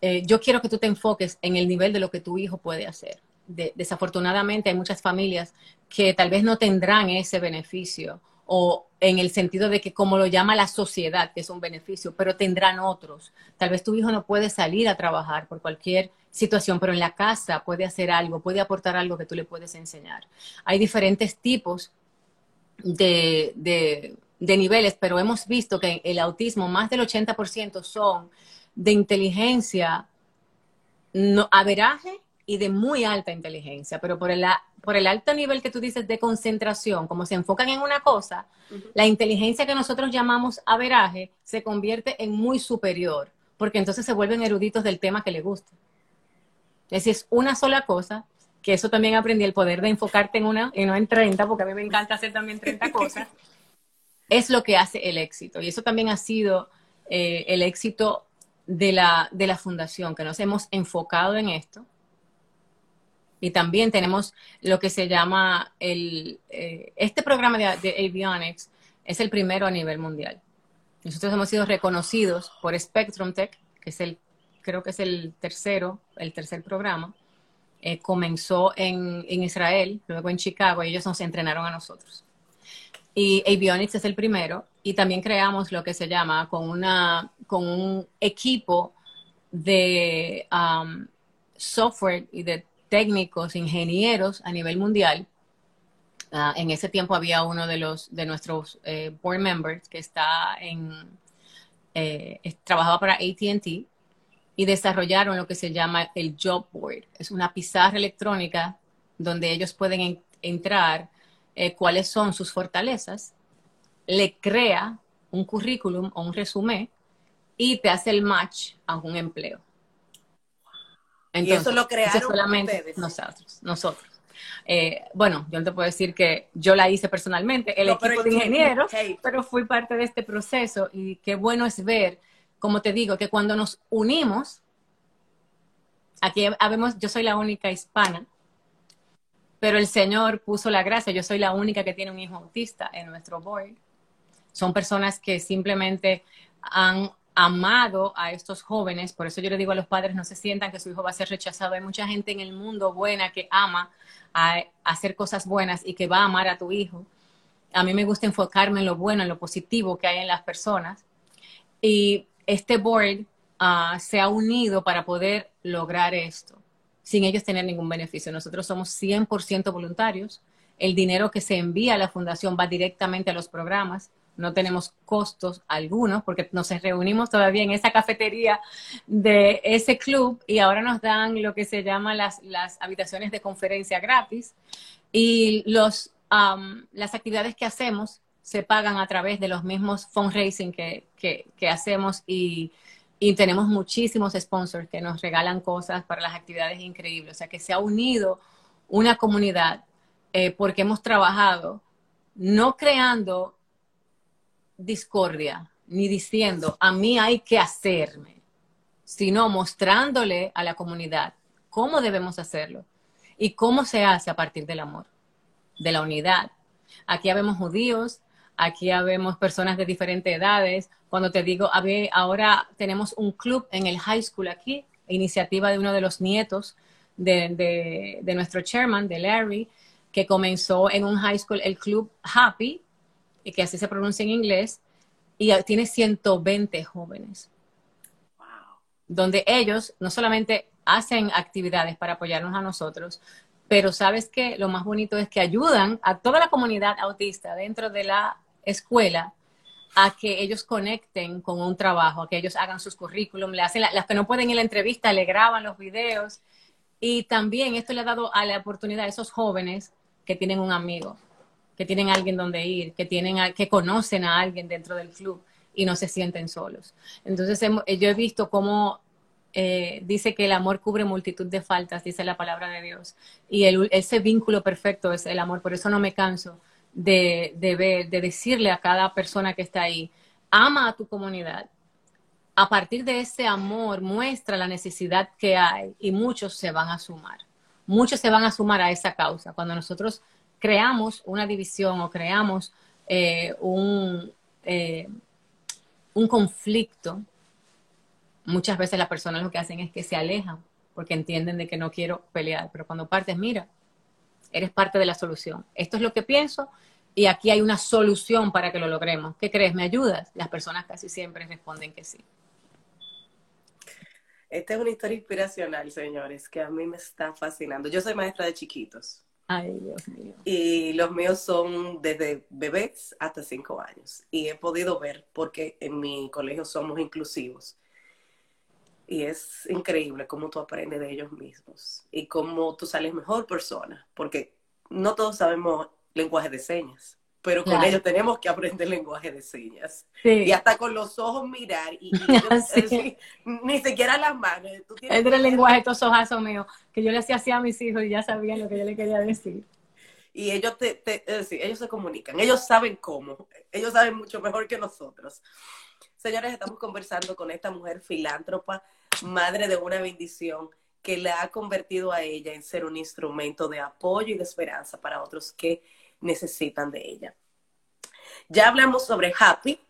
eh, yo quiero que tú te enfoques en el nivel de lo que tu hijo puede hacer desafortunadamente hay muchas familias que tal vez no tendrán ese beneficio o en el sentido de que como lo llama la sociedad, que es un beneficio, pero tendrán otros. Tal vez tu hijo no puede salir a trabajar por cualquier situación, pero en la casa puede hacer algo, puede aportar algo que tú le puedes enseñar. Hay diferentes tipos de, de niveles, pero hemos visto que el autismo, más del 80% son de inteligencia, no, averaje y de muy alta inteligencia, pero por el, por el alto nivel que tú dices de concentración, como se enfocan en una cosa, la inteligencia que nosotros llamamos averaje se convierte en muy superior, porque entonces se vuelven eruditos del tema que les gusta. Es decir, es una sola cosa, que eso también aprendí, el poder de enfocarte en una y no en 30, porque a mí me encanta hacer también 30 cosas, <laughs> es lo que hace el éxito. Y eso también ha sido eh, el éxito de la, de la fundación, que nos hemos enfocado en esto Y también tenemos lo que se llama el, eh, este programa de, avionics es el primero a nivel mundial. Nosotros hemos sido reconocidos por Spectrum Tech, que es el, creo que es el tercero, el tercer programa. Eh, comenzó en, en, Israel, luego en Chicago, y ellos nos entrenaron a nosotros. Y Avionics es el primero, y también creamos lo que se llama con, una, con un equipo de um, software y de técnicos, ingenieros a nivel mundial. Uh, en ese tiempo había uno de los de nuestros eh, board members que está eh, trabajaba para AT&T y desarrollaron lo que se llama el job board. Es una pizarra electrónica donde ellos pueden en, entrar eh, cuáles son sus fortalezas, le crea un currículum o un resumen y te hace el match a un empleo. Entonces, y eso lo crearon solamente ustedes. nosotros. nosotros. Eh, bueno, yo no te puedo decir que yo la hice personalmente, el no, equipo de ingenieros, pero fui parte de este proceso y qué bueno es ver, como te digo, que cuando nos unimos, aquí habemos, yo soy la única hispana, pero el Señor puso la gracia, yo soy la única que tiene un hijo autista en nuestro board. Son personas que simplemente han amado a estos jóvenes, por eso yo le digo a los padres, no se sientan que su hijo va a ser rechazado. Hay mucha gente en el mundo buena que ama a, hacer cosas buenas y que va a amar a tu hijo. A mí me gusta enfocarme en lo bueno, en lo positivo que hay en las personas. Y este board uh, se ha unido para poder lograr esto, sin ellos tener ningún beneficio. Nosotros somos 100% voluntarios. El dinero que se envía a la fundación va directamente a los programas no tenemos costos algunos porque nos reunimos todavía en esa cafetería de ese club y ahora nos dan lo que se llama las, las habitaciones de conferencia gratis y los, um, las actividades que hacemos se pagan a través de los mismos fundraising que, que, hacemos y, y, tenemos muchísimos sponsors que nos regalan cosas para las actividades increíbles. O sea que se ha unido una comunidad eh, porque hemos trabajado no creando discordia, ni diciendo, a mí hay que hacerme, sino mostrándole a la comunidad cómo debemos hacerlo y cómo se hace a partir del amor, de la unidad. Aquí habemos judíos, aquí habemos personas de diferentes edades. Cuando te digo, ahora tenemos un club en el high school aquí, iniciativa de uno de los nietos de, de, de nuestro chairman, de Larry, que comenzó en un high school, el club Happy, que así se pronuncia en inglés, y tiene 120 jóvenes. Wow. Donde ellos no solamente hacen actividades para apoyarnos a nosotros, pero sabes que lo más bonito es que ayudan a toda la comunidad autista dentro de la escuela a que ellos conecten con un trabajo, a que ellos hagan sus currículum, le hacen la, las que no pueden ir a la entrevista, le graban los videos. Y también esto le ha dado a la oportunidad a esos jóvenes que tienen un amigo, que tienen alguien donde ir, que, tienen a, que conocen a alguien dentro del club y no se sienten solos. Entonces eh, yo he visto cómo eh, dice que el amor cubre multitud de faltas, dice la palabra de Dios. Y ese vínculo perfecto es el amor. Por eso no me canso de, de decirle a cada persona que está ahí, ama a tu comunidad. A partir de ese amor muestra la necesidad que hay y muchos se van a sumar. Muchos se van a sumar a esa causa. Cuando nosotros creamos una división o creamos eh, un, eh, un conflicto, muchas veces las personas lo que hacen es que se alejan porque entienden de que no quiero pelear, pero cuando partes, mira, eres parte de la solución. Esto es lo que pienso y aquí hay una solución para que lo logremos. ¿Qué crees? ¿Me ayudas? Las personas casi siempre responden que sí. Esta es una historia inspiracional, señores, que a mí me está fascinando. Yo soy maestra de chiquitos. Ay, Dios mío. Y los míos son desde bebés hasta cinco años. Y he podido ver, porque en mi colegio somos inclusivos. Y es increíble cómo tú aprendes de ellos mismos y cómo tú sales mejor persona, porque no todos sabemos lenguaje de señas pero con ellos tenemos que aprender lenguaje de señas. Sí. Y hasta con los ojos mirar, y, y <laughs> sí. ni siquiera las manos. Tú tienes es el lenguaje, estos ojazos míos, que yo le hacía así a mis hijos y ya sabían lo que yo le quería decir. Y ellos, te, te, es decir, ellos se comunican, ellos saben cómo, ellos saben mucho mejor que nosotros. Señores, estamos conversando con esta mujer filántropa, madre de una bendición, que la ha convertido a ella en ser un instrumento de apoyo y de esperanza para otros que necesitan de ella. Ya hablamos sobre Happy,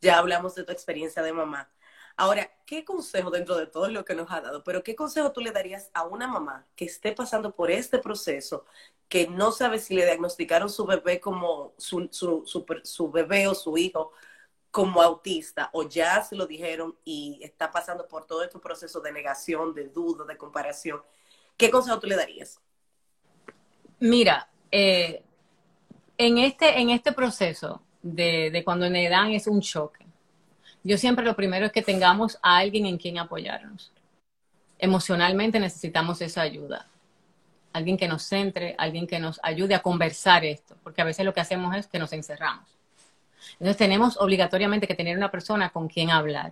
ya hablamos de tu experiencia de mamá. Ahora, ¿qué consejo dentro de todo lo que nos ha dado, pero qué consejo tú le darías a una mamá que esté pasando por este proceso, que no sabe si le diagnosticaron su bebé como su, su, bebé o su hijo como autista, o ya se lo dijeron y está pasando por todo este proceso de negación, de duda, de comparación? ¿Qué consejo tú le darías? Mira, eh, en, este, en este proceso de, de cuando le dan es un choque, yo siempre lo primero es que tengamos a alguien en quien apoyarnos. Emocionalmente necesitamos esa ayuda. Alguien que nos centre, alguien que nos ayude a conversar esto, porque a veces lo que hacemos es que nos encerramos. Entonces tenemos obligatoriamente que tener una persona con quien hablar,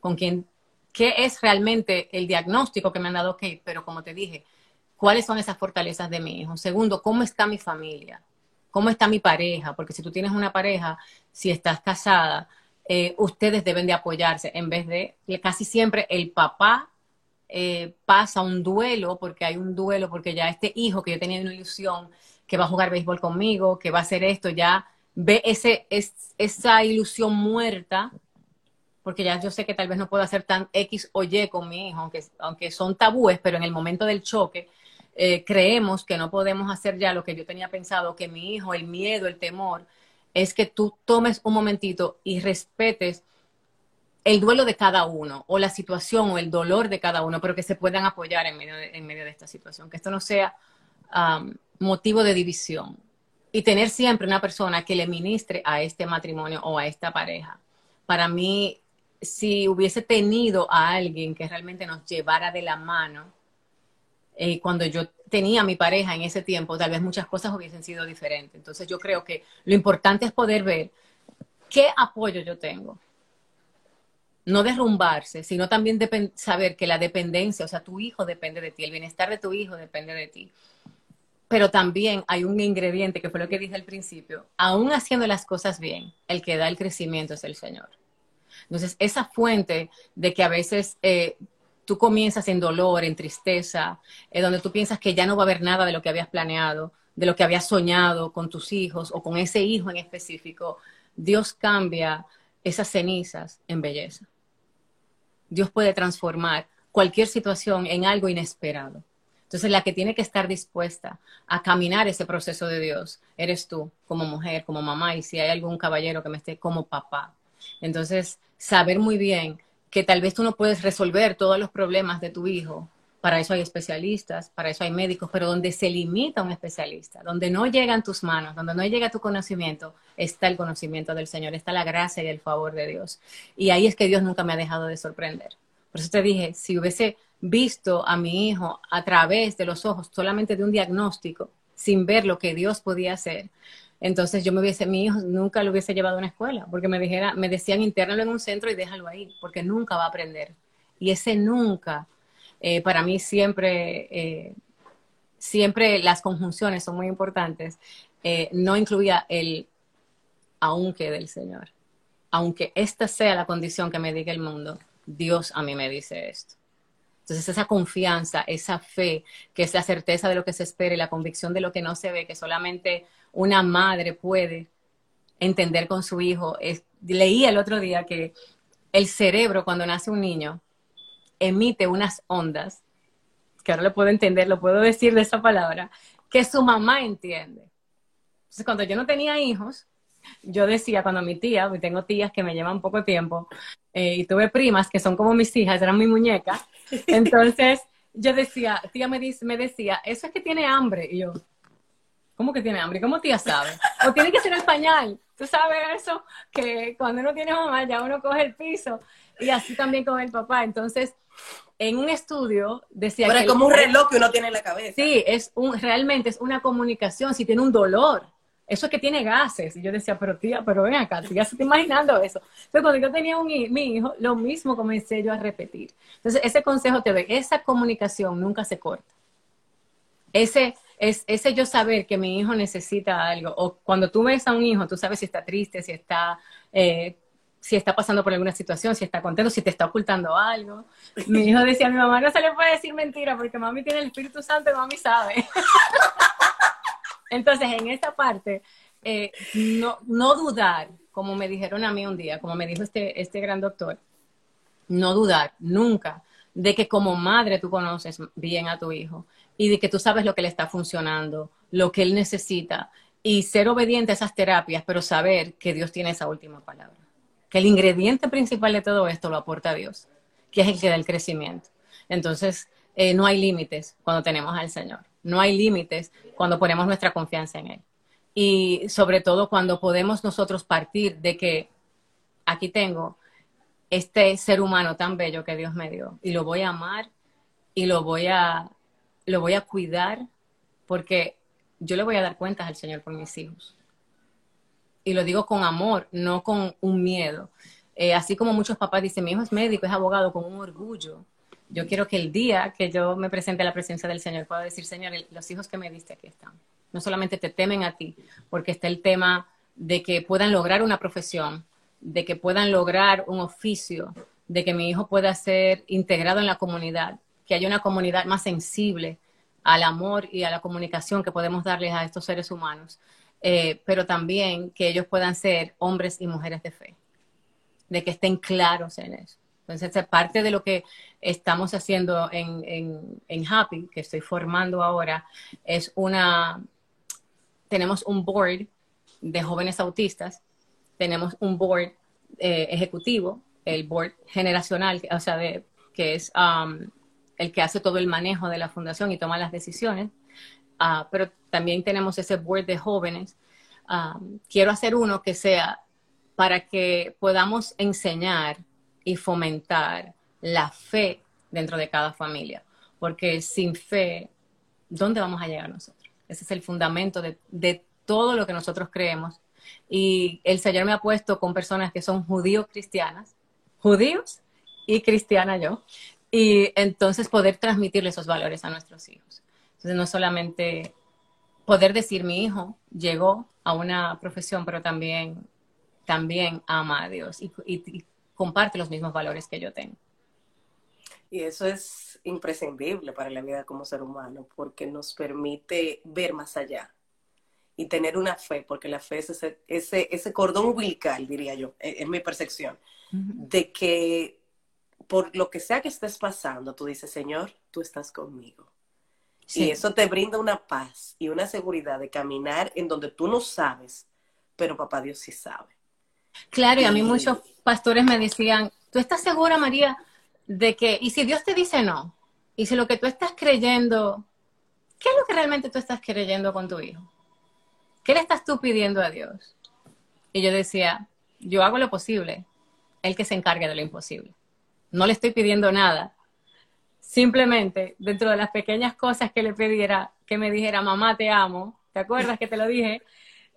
con quien, ¿qué es realmente el diagnóstico que me han dado? Ok, pero como te dije, ¿cuáles son esas fortalezas de mi hijo? Segundo, ¿cómo está mi familia? ¿Cómo está mi pareja? Porque si tú tienes una pareja, si estás casada, eh, ustedes deben de apoyarse en vez de casi siempre el papá eh, pasa un duelo porque hay un duelo porque ya este hijo que yo tenía una ilusión que va a jugar béisbol conmigo, que va a hacer esto, ya ve ese, esa ilusión muerta porque ya yo sé que tal vez no puedo hacer tan X o Y con mi hijo, aunque, aunque son tabúes, pero en el momento del choque eh, creemos que no podemos hacer ya lo que yo tenía pensado, que mi hijo, el miedo, el temor, es que tú tomes un momentito y respetes el duelo de cada uno, o la situación, o el dolor de cada uno, pero que se puedan apoyar en medio de, en medio de esta situación, que esto no sea motivo de división. Y tener siempre una persona que le ministre a este matrimonio o a esta pareja. Para mí, si hubiese tenido a alguien que realmente nos llevara de la mano, eh, cuando yo tenía mi pareja en ese tiempo, tal vez muchas cosas hubiesen sido diferentes. Entonces yo creo que lo importante es poder ver qué apoyo yo tengo. No derrumbarse, sino también saber que la dependencia, o sea, tu hijo depende de ti, el bienestar de tu hijo depende de ti. Pero también hay un ingrediente, que fue lo que dije al principio, aún haciendo las cosas bien, el que da el crecimiento es el Señor. Entonces, esa fuente de que a veces eh, tú comienzas en dolor, en tristeza, eh, donde tú piensas que ya no va a haber nada de lo que habías planeado, de lo que habías soñado con tus hijos o con ese hijo en específico, Dios cambia esas cenizas en belleza. Dios puede transformar cualquier situación en algo inesperado. Entonces, la que tiene que estar dispuesta a caminar ese proceso de Dios eres tú, como mujer, como mamá, y si hay algún caballero que me esté como papá. Entonces, saber muy bien que tal vez tú no puedes resolver todos los problemas de tu hijo. Para eso hay especialistas, para eso hay médicos, pero donde se limita un especialista, donde no llegan tus manos, donde no llega tu conocimiento, está el conocimiento del Señor, está la gracia y el favor de Dios. Y ahí es que Dios nunca me ha dejado de sorprender. Por eso te dije, si hubiese visto a mi hijo a través de los ojos solamente de un diagnóstico, sin ver lo que Dios podía hacer, entonces yo me hubiese, mi hijo nunca lo hubiese llevado a una escuela, porque me dijera, me decían internalo en un centro y déjalo ahí, porque nunca va a aprender. Y ese nunca, eh, para mí siempre, eh, siempre las conjunciones son muy importantes. Eh, no incluía el aunque del Señor. Aunque esta sea la condición que me diga el mundo, Dios a mí me dice esto. Entonces esa confianza, esa fe, que es la certeza de lo que se espera y la convicción de lo que no se ve, que solamente una madre puede entender con su hijo. leí el otro día que el cerebro cuando nace un niño emite unas ondas, que ahora lo puedo entender, lo puedo decir de esa palabra, que su mamá entiende. Entonces cuando yo no tenía hijos, yo decía cuando mi tía, tengo tías que me llevan poco tiempo, eh, y tuve primas que son como mis hijas, eran mi muñeca, <laughs> entonces yo decía, tía me, dice, me decía, eso es que tiene hambre, y yo, ¿Cómo que tiene hambre? ¿Cómo tía sabe? O tiene que ser el pañal. Tú sabes eso, que cuando uno tiene mamá ya uno coge el piso y así también con el papá. Entonces, en un estudio decía Pero es como un reloj que uno tiene en la cabeza. Sí, es un, realmente es una comunicación. Si tiene un dolor, eso es que tiene gases. Y yo decía, pero tía, pero ven acá, tía, se está imaginando eso. Entonces, cuando yo tenía un, mi hijo, lo mismo comencé yo a repetir. Entonces, ese consejo te doy, esa comunicación nunca se corta. Ese, es ese yo saber que mi hijo necesita algo, o cuando tú ves a un hijo, tú sabes si está triste, si está, eh, si está pasando por alguna situación, si está contento, si te está ocultando algo. Mi hijo decía, a mi mamá no se le puede decir mentira porque mami tiene el Espíritu Santo y mami sabe. <laughs> Entonces, en esta parte, eh, no, no dudar, como me dijeron a mí un día, como me dijo este, este gran doctor, no dudar nunca de que como madre tú conoces bien a tu hijo y de que tú sabes lo que le está funcionando, lo que él necesita y ser obediente a esas terapias, pero saber que Dios tiene esa última palabra. Que el ingrediente principal de todo esto lo aporta Dios, que es el que da el crecimiento. Entonces, eh, no hay límites cuando tenemos al Señor. No hay límites cuando ponemos nuestra confianza en Él. Y sobre todo cuando podemos nosotros partir de que aquí tengo este ser humano tan bello que Dios me dio y lo voy a amar y lo voy a, lo voy a cuidar porque yo le voy a dar cuentas al Señor por mis hijos. Y lo digo con amor, no con un miedo. Eh, así como muchos papás dicen, mi hijo es médico, es abogado, con un orgullo. Yo quiero que el día que yo me presente a la presencia del Señor pueda decir, Señor, los hijos que me diste aquí están. No solamente te temen a ti, porque está el tema de que puedan lograr una profesión, de que puedan lograr un oficio, de que mi hijo pueda ser integrado en la comunidad, que haya una comunidad más sensible al amor y a la comunicación que podemos darles a estos seres humanos, eh, pero también que ellos puedan ser hombres y mujeres de fe, de que estén claros en eso. Entonces, parte de lo que estamos haciendo en, en Happy, que estoy formando ahora, es una, tenemos un board de jóvenes autistas tenemos un board eh, ejecutivo, el board generacional, o sea, de, que es um, el que hace todo el manejo de la fundación y toma las decisiones, ah, pero también tenemos ese board de jóvenes. Um, quiero hacer uno que sea para que podamos enseñar y fomentar la fe dentro de cada familia, porque sin fe, ¿dónde vamos a llegar nosotros? Ese es el fundamento de, de todo lo que nosotros creemos y el Señor me ha puesto con personas que son judíos cristianas, judíos y cristiana yo, y entonces poder transmitirle esos valores a nuestros hijos. Entonces no solamente poder decir mi hijo llegó a una profesión, pero también, también ama a Dios y, y comparte los mismos valores que yo tengo. Y eso es imprescindible para la vida como ser humano, porque nos permite ver más allá y tener una fe, porque la fe es ese, ese, ese cordón umbilical, diría yo, es, mi percepción, de que por lo que sea que estés pasando, tú dices, Señor, tú estás conmigo. Y eso te brinda una paz y una seguridad de caminar en donde tú no sabes, pero papá Dios sí sabe. Claro, y a mí muchos pastores me decían, ¿tú estás segura, María, de que, y si Dios te dice no, y si lo que tú estás creyendo, ¿qué es lo que realmente tú estás creyendo con tu hijo? ¿qué le estás tú pidiendo a Dios? Y yo decía, yo hago lo posible, Él que se encargue de lo imposible. No le estoy pidiendo nada. Simplemente, dentro de las pequeñas cosas que le pidiera, que me dijera, mamá, te amo, ¿te acuerdas que te lo dije?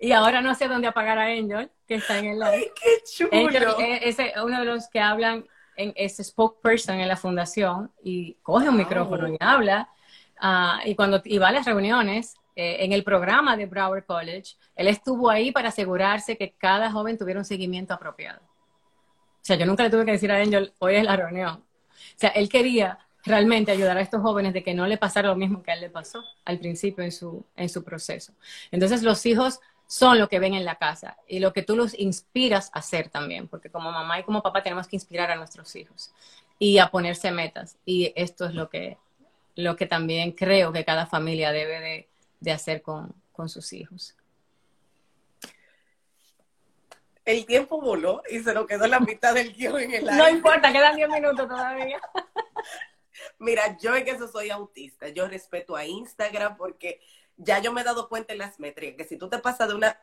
Y ahora no sé dónde apagar a Angel, que está en el live. ¡Ay, qué chulo! es uno de los que hablan, en, es spokesperson en la fundación y coge un micrófono y habla. Ah, y cuando y va a las reuniones, eh, en el programa de Broward College, él estuvo ahí para asegurarse que cada joven tuviera un seguimiento apropiado. O sea, yo nunca le tuve que decir a Angel, hoy es la reunión. O sea, él quería realmente ayudar a estos jóvenes de que no le pasara lo mismo que a él le pasó al principio en su, en su proceso. Entonces, los hijos son lo que ven en la casa y lo que tú los inspiras a hacer también, porque como mamá y como papá tenemos que inspirar a nuestros hijos y a ponerse metas. Y esto es lo que, lo que también creo que cada familia debe de de hacer con, sus hijos. El tiempo voló y se nos quedó la mitad del guion en el aire. No importa, quedan 10 minutos todavía. <laughs> Mira, yo en eso soy autista. Yo respeto a Instagram porque ya yo me he dado cuenta en las métricas que si tú te pasas de una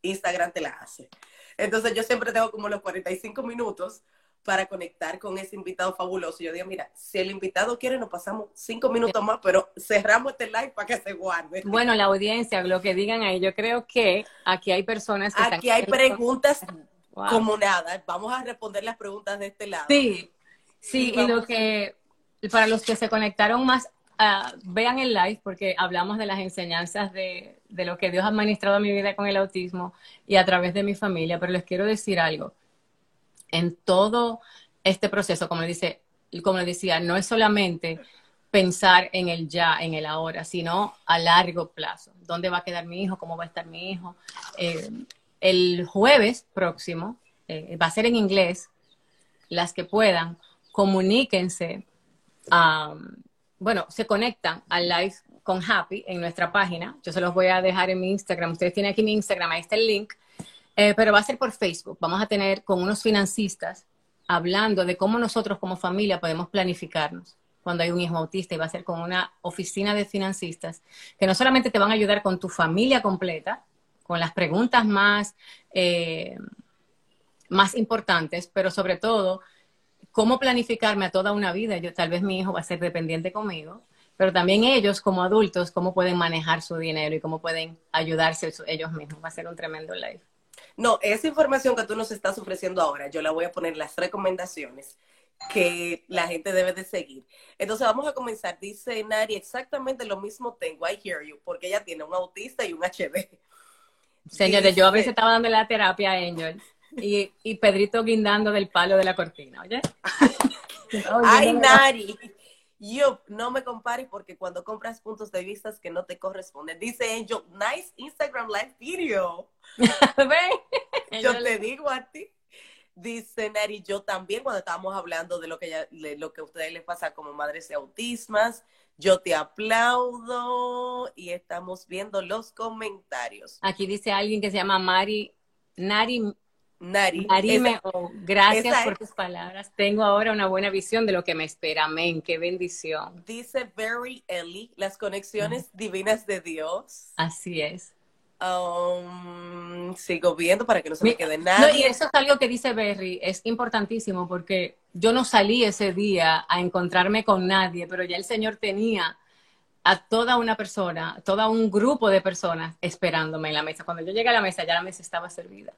Instagram te la hace. Entonces yo siempre tengo como los 45 minutos para conectar con ese invitado fabuloso. Yo digo, mira, si el invitado quiere, nos pasamos cinco minutos más, pero cerramos este live para que se guarde. Bueno, la audiencia, lo que digan ahí, yo creo que aquí hay personas que Aquí hay preguntas como nada. Vamos a responder las preguntas de este lado. Sí, sí, y, lo que, para los que se conectaron más, ah, vean el live porque hablamos de las enseñanzas de, de lo que Dios ha administrado a mi vida con el autismo y a través de mi familia, pero les quiero decir algo en todo este proceso, como dice, como decía, no es solamente pensar en el ya, en el ahora, sino a largo plazo. ¿Dónde va a quedar mi hijo? ¿Cómo va a estar mi hijo? Eh, el jueves próximo, eh, va a ser en inglés, las que puedan, comuníquense, bueno, se conectan al live con Happy en nuestra página. Yo se los voy a dejar en mi Instagram. Ustedes tienen aquí mi Instagram, ahí está el link. Eh, pero va a ser por Facebook. Vamos a tener con unos financistas hablando de cómo nosotros como familia podemos planificarnos cuando hay un hijo autista y va a ser con una oficina de financistas que no solamente te van a ayudar con tu familia completa, con las preguntas más, eh, más importantes, pero sobre todo, cómo planificarme a toda una vida. Yo, tal vez mi hijo va a ser dependiente conmigo, pero también ellos como adultos, cómo pueden manejar su dinero y cómo pueden ayudarse ellos mismos. Va a ser un tremendo live. No, esa información que tú nos estás ofreciendo ahora, yo la voy a poner las recomendaciones que la gente debe de seguir. Entonces vamos a comenzar. Dice Nari, exactamente lo mismo tengo, I hear you, porque ella tiene un autista y un HD. Señores, yo a veces estaba dando la terapia a Angel y, y Pedrito guindando del palo de la cortina, ¿oye? <laughs> Ay, Nari. Yo, no me compares porque cuando compras puntos de vista que no te corresponden. Dice Angel, nice Instagram live video. <laughs> <laughs> yo te digo a ti. Dice Nari, yo también cuando estábamos hablando de lo que ya, lo que a ustedes les pasa como madres de autismas, yo te aplaudo y estamos viendo los comentarios. Aquí dice alguien que se llama Mari, Nari Nari. Narime, gracias por tus palabras. Tengo ahora una buena visión de lo que me espera. Amén. Qué bendición. Dice Barry Ellie, las conexiones divinas de Dios. Así es. Um, sigo viendo para que no se me quede nada. y eso es algo que dice Berry, es importantísimo porque yo no salí ese día a encontrarme con nadie, pero ya el Señor tenía a toda una persona, todo un grupo de personas esperándome en la mesa. Cuando yo llegué a la mesa, ya la mesa estaba servida.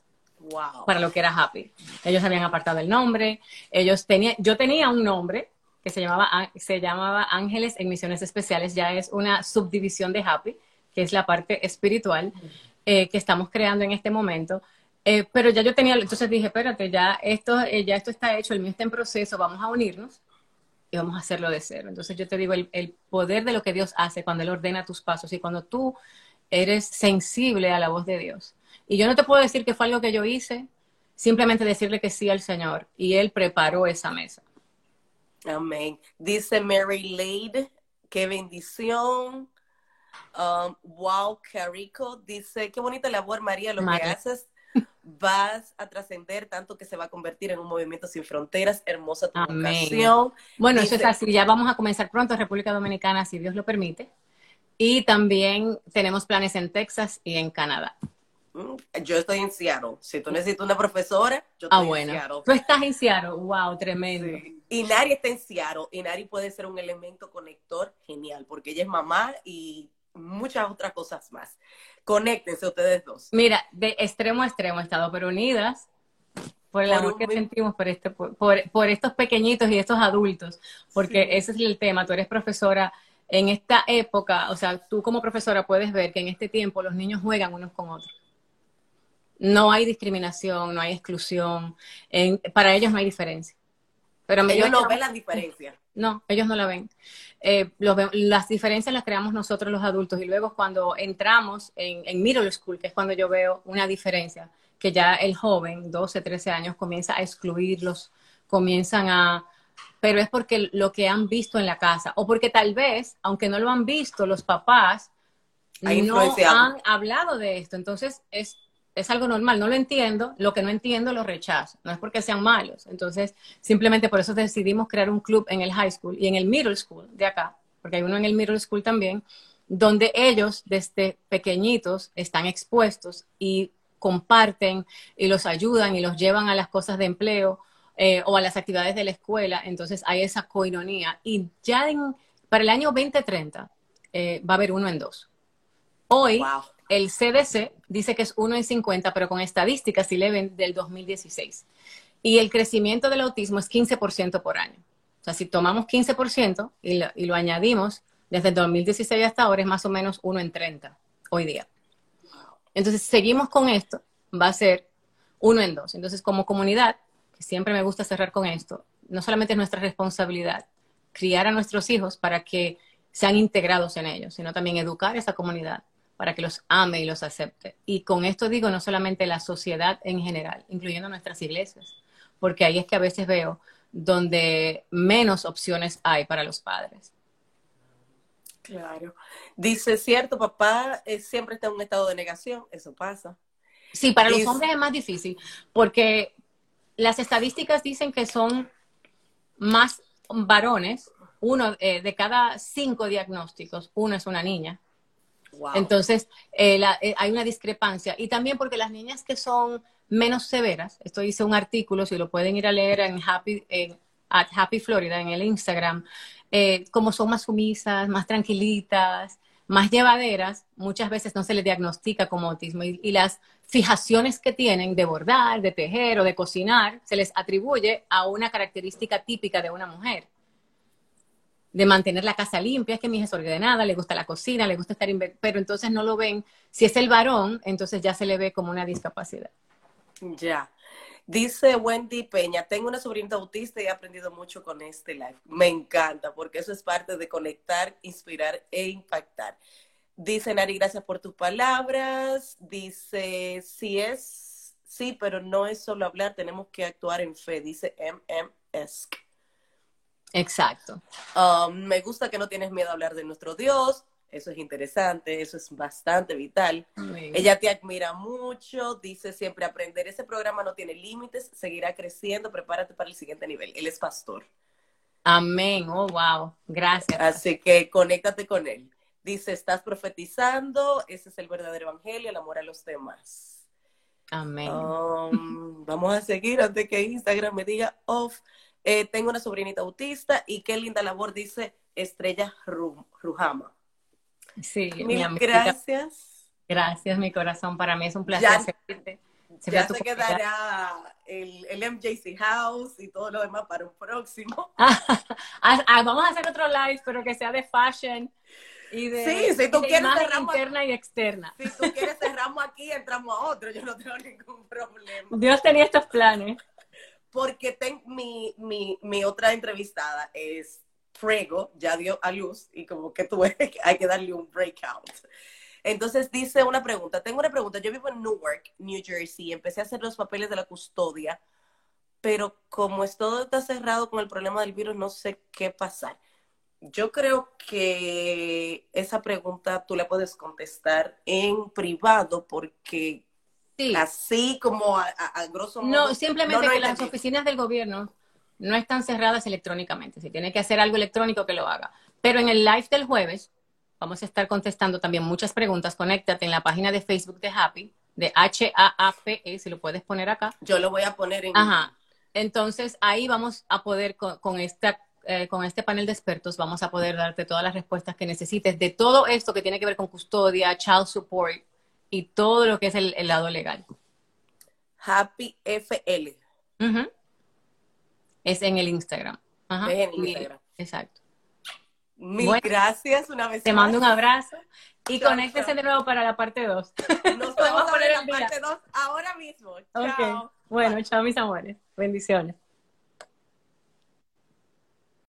Para lo que era Happy. Ellos habían apartado el nombre, ellos tenían, yo tenía un nombre que se llamaba, se llamaba Ángeles en Misiones Especiales, ya es una subdivisión de Happy, que es la parte espiritual eh, que estamos creando en este momento. Eh, pero ya yo tenía, entonces dije, espérate, ya esto, eh, ya esto está hecho, el mío está en proceso, vamos a unirnos y vamos a hacerlo de cero. Entonces yo te digo, el, el poder de lo que Dios hace cuando Él ordena tus pasos y cuando tú eres sensible a la voz de Dios y yo no te puedo decir que fue algo que yo hice, simplemente decirle que sí al Señor. Y Él preparó esa mesa. Amén. Dice Mary Lade, qué bendición. Um, wow, qué rico. Dice, qué bonita labor, María, lo que haces. Vas a trascender tanto que se va a convertir en un movimiento sin fronteras. Hermosa tu Amén. Bueno, eso es así. Ya vamos a comenzar pronto República Dominicana, si Dios lo permite. Y también tenemos planes en Texas y en Canadá. Mm, yo estoy en Seattle. Si tú necesitas una profesora, yo ah, estoy ah, bueno. en Seattle. Tú estás en Seattle. Wow, tremendo. Y Nari está en Seattle. Y Nari puede ser un elemento conector genial, porque ella es mamá y muchas otras cosas más. Conéctense ustedes dos. Mira, de extremo a extremo, estado pero unidas por el amor que sentimos por, este, por, por, estos pequeñitos y estos adultos, porque ese es el tema. Tú eres profesora en esta época, o sea, tú como profesora puedes ver que en este tiempo los niños juegan unos con otros. No hay discriminación, no hay exclusión. para ellos no hay diferencia. Pero ellos no ven la diferencia. No, ellos no la ven. Eh, las diferencias las creamos nosotros los adultos y luego cuando entramos en, en middle school, que es cuando yo veo una diferencia, que ya el joven, 12, 13 años, comienza a excluirlos, comienzan a... Pero es porque lo que han visto en la casa, o porque tal vez, aunque no lo han visto, los papás no han hablado de esto. Entonces, es es algo normal, no lo entiendo, lo que no entiendo lo rechazo, no es porque sean malos. Entonces, simplemente por eso decidimos crear un club en el high school y en el middle school de acá, porque hay uno en el middle school también, donde ellos desde pequeñitos están expuestos y comparten y los ayudan y los llevan a las cosas de empleo eh, o a las actividades de la escuela. Entonces hay esa coinonía. Y ya para el año 2030 eh, va a haber uno en dos. Hoy el CDC dice que es 1 en 50, pero con estadísticas ven del 2016. Y el crecimiento del autismo es 15% por año. O sea, si tomamos 15% y lo, y lo añadimos desde el 2016 hasta ahora, es más o menos 1 en 30 hoy día. Entonces, seguimos con esto, va a ser 1 en 2. Entonces, como comunidad, que siempre me gusta cerrar con esto, no solamente es nuestra responsabilidad criar a nuestros hijos para que sean integrados en ellos, sino también educar a esa comunidad para que los ame y los acepte. Y con esto digo no solamente la sociedad en general, incluyendo nuestras iglesias, porque ahí es que a veces veo donde menos opciones hay para los padres. Claro. Dice, cierto, papá eh, siempre está en un estado de negación, eso pasa. Sí, para los hombres es más difícil, porque las estadísticas dicen que son más varones, uno eh, de cada cinco diagnósticos, uno es una niña. Entonces, eh, hay una discrepancia. Y también porque las niñas que son menos severas, esto dice un artículo, si lo pueden ir a leer en Happy, at Happy Florida, en el Instagram, eh, como son más sumisas, más tranquilitas, más llevaderas, muchas veces no se les diagnostica como autismo y, las fijaciones que tienen de bordar, de tejer o de cocinar se les atribuye a una característica típica de una mujer. De mantener la casa limpia, es que mi hija es ordenada, le gusta la cocina, le gusta estar, pero entonces no lo ven. Si es el varón, entonces ya se le ve como una discapacidad. Ya. Dice Wendy Peña, tengo una sobrinita autista y he aprendido mucho con este live. Me encanta porque eso es parte de conectar, inspirar e impactar. Dice Nari, gracias por tus palabras. Dice, sí es, sí, pero no es solo hablar, tenemos que actuar en fe. Dice MMS. Exacto. Um, me gusta que no tienes miedo a hablar de nuestro Dios, eso es interesante, eso es bastante vital. Ella te admira mucho, dice siempre aprender. Ese programa no tiene límites, seguirá creciendo, prepárate para el siguiente nivel. Él es pastor. Amén, oh, wow, gracias. Así que conéctate con él. Dice, estás profetizando, ese es el verdadero evangelio, el amor a los demás. Amén. Um, vamos a seguir antes que Instagram me diga off. Eh, tengo una sobrinita autista y qué linda labor, dice Estrella Rujama. Sí, Mil gracias. Gracias, mi corazón. Para mí es un placer. Ya, se quedará el, el, MJC House y todo lo demás para un próximo. <laughs> Ah, ah, vamos a hacer otro live, pero que sea de fashion y de, sí, si tú quieres interna y externa. Si tú quieres cerramos aquí, entramos a otro, yo no tengo ningún problema. Dios tenía estos planes. Porque ten, mi, mi, otra entrevistada es Frego ya dio a luz y como que tuve, <laughs> hay que darle un breakout. Entonces dice una pregunta, tengo una pregunta, yo vivo en Newark, New Jersey, empecé a hacer los papeles de la custodia, pero como todo está cerrado con el problema del virus, no sé qué pasar. Yo creo que esa pregunta tú la puedes contestar en privado porque así como a, grosso modo... No, simplemente que las oficinas del gobierno no están cerradas electrónicamente. Si tiene que hacer algo electrónico, que lo haga. Pero en el live del jueves vamos a estar contestando también muchas preguntas. Conéctate en la página de Facebook de Happy, de H-A-A-P-E, si lo puedes poner acá. Yo lo voy a poner en... Ajá. Entonces ahí vamos a poder con, esta eh, con este panel de expertos vamos a poder darte todas las respuestas que necesites de todo esto que tiene que ver con custodia, child support y todo lo que es el, lado legal. Happy FL. Es en el Instagram. Ajá. Es en Instagram. Exacto. Mil gracias una vez Te mando un abrazo y conéctese de nuevo para la parte 2. Nos <laughs> vamos a poner la parte 2 ahora mismo. Chao. Bueno, chao mis amores. Bendiciones.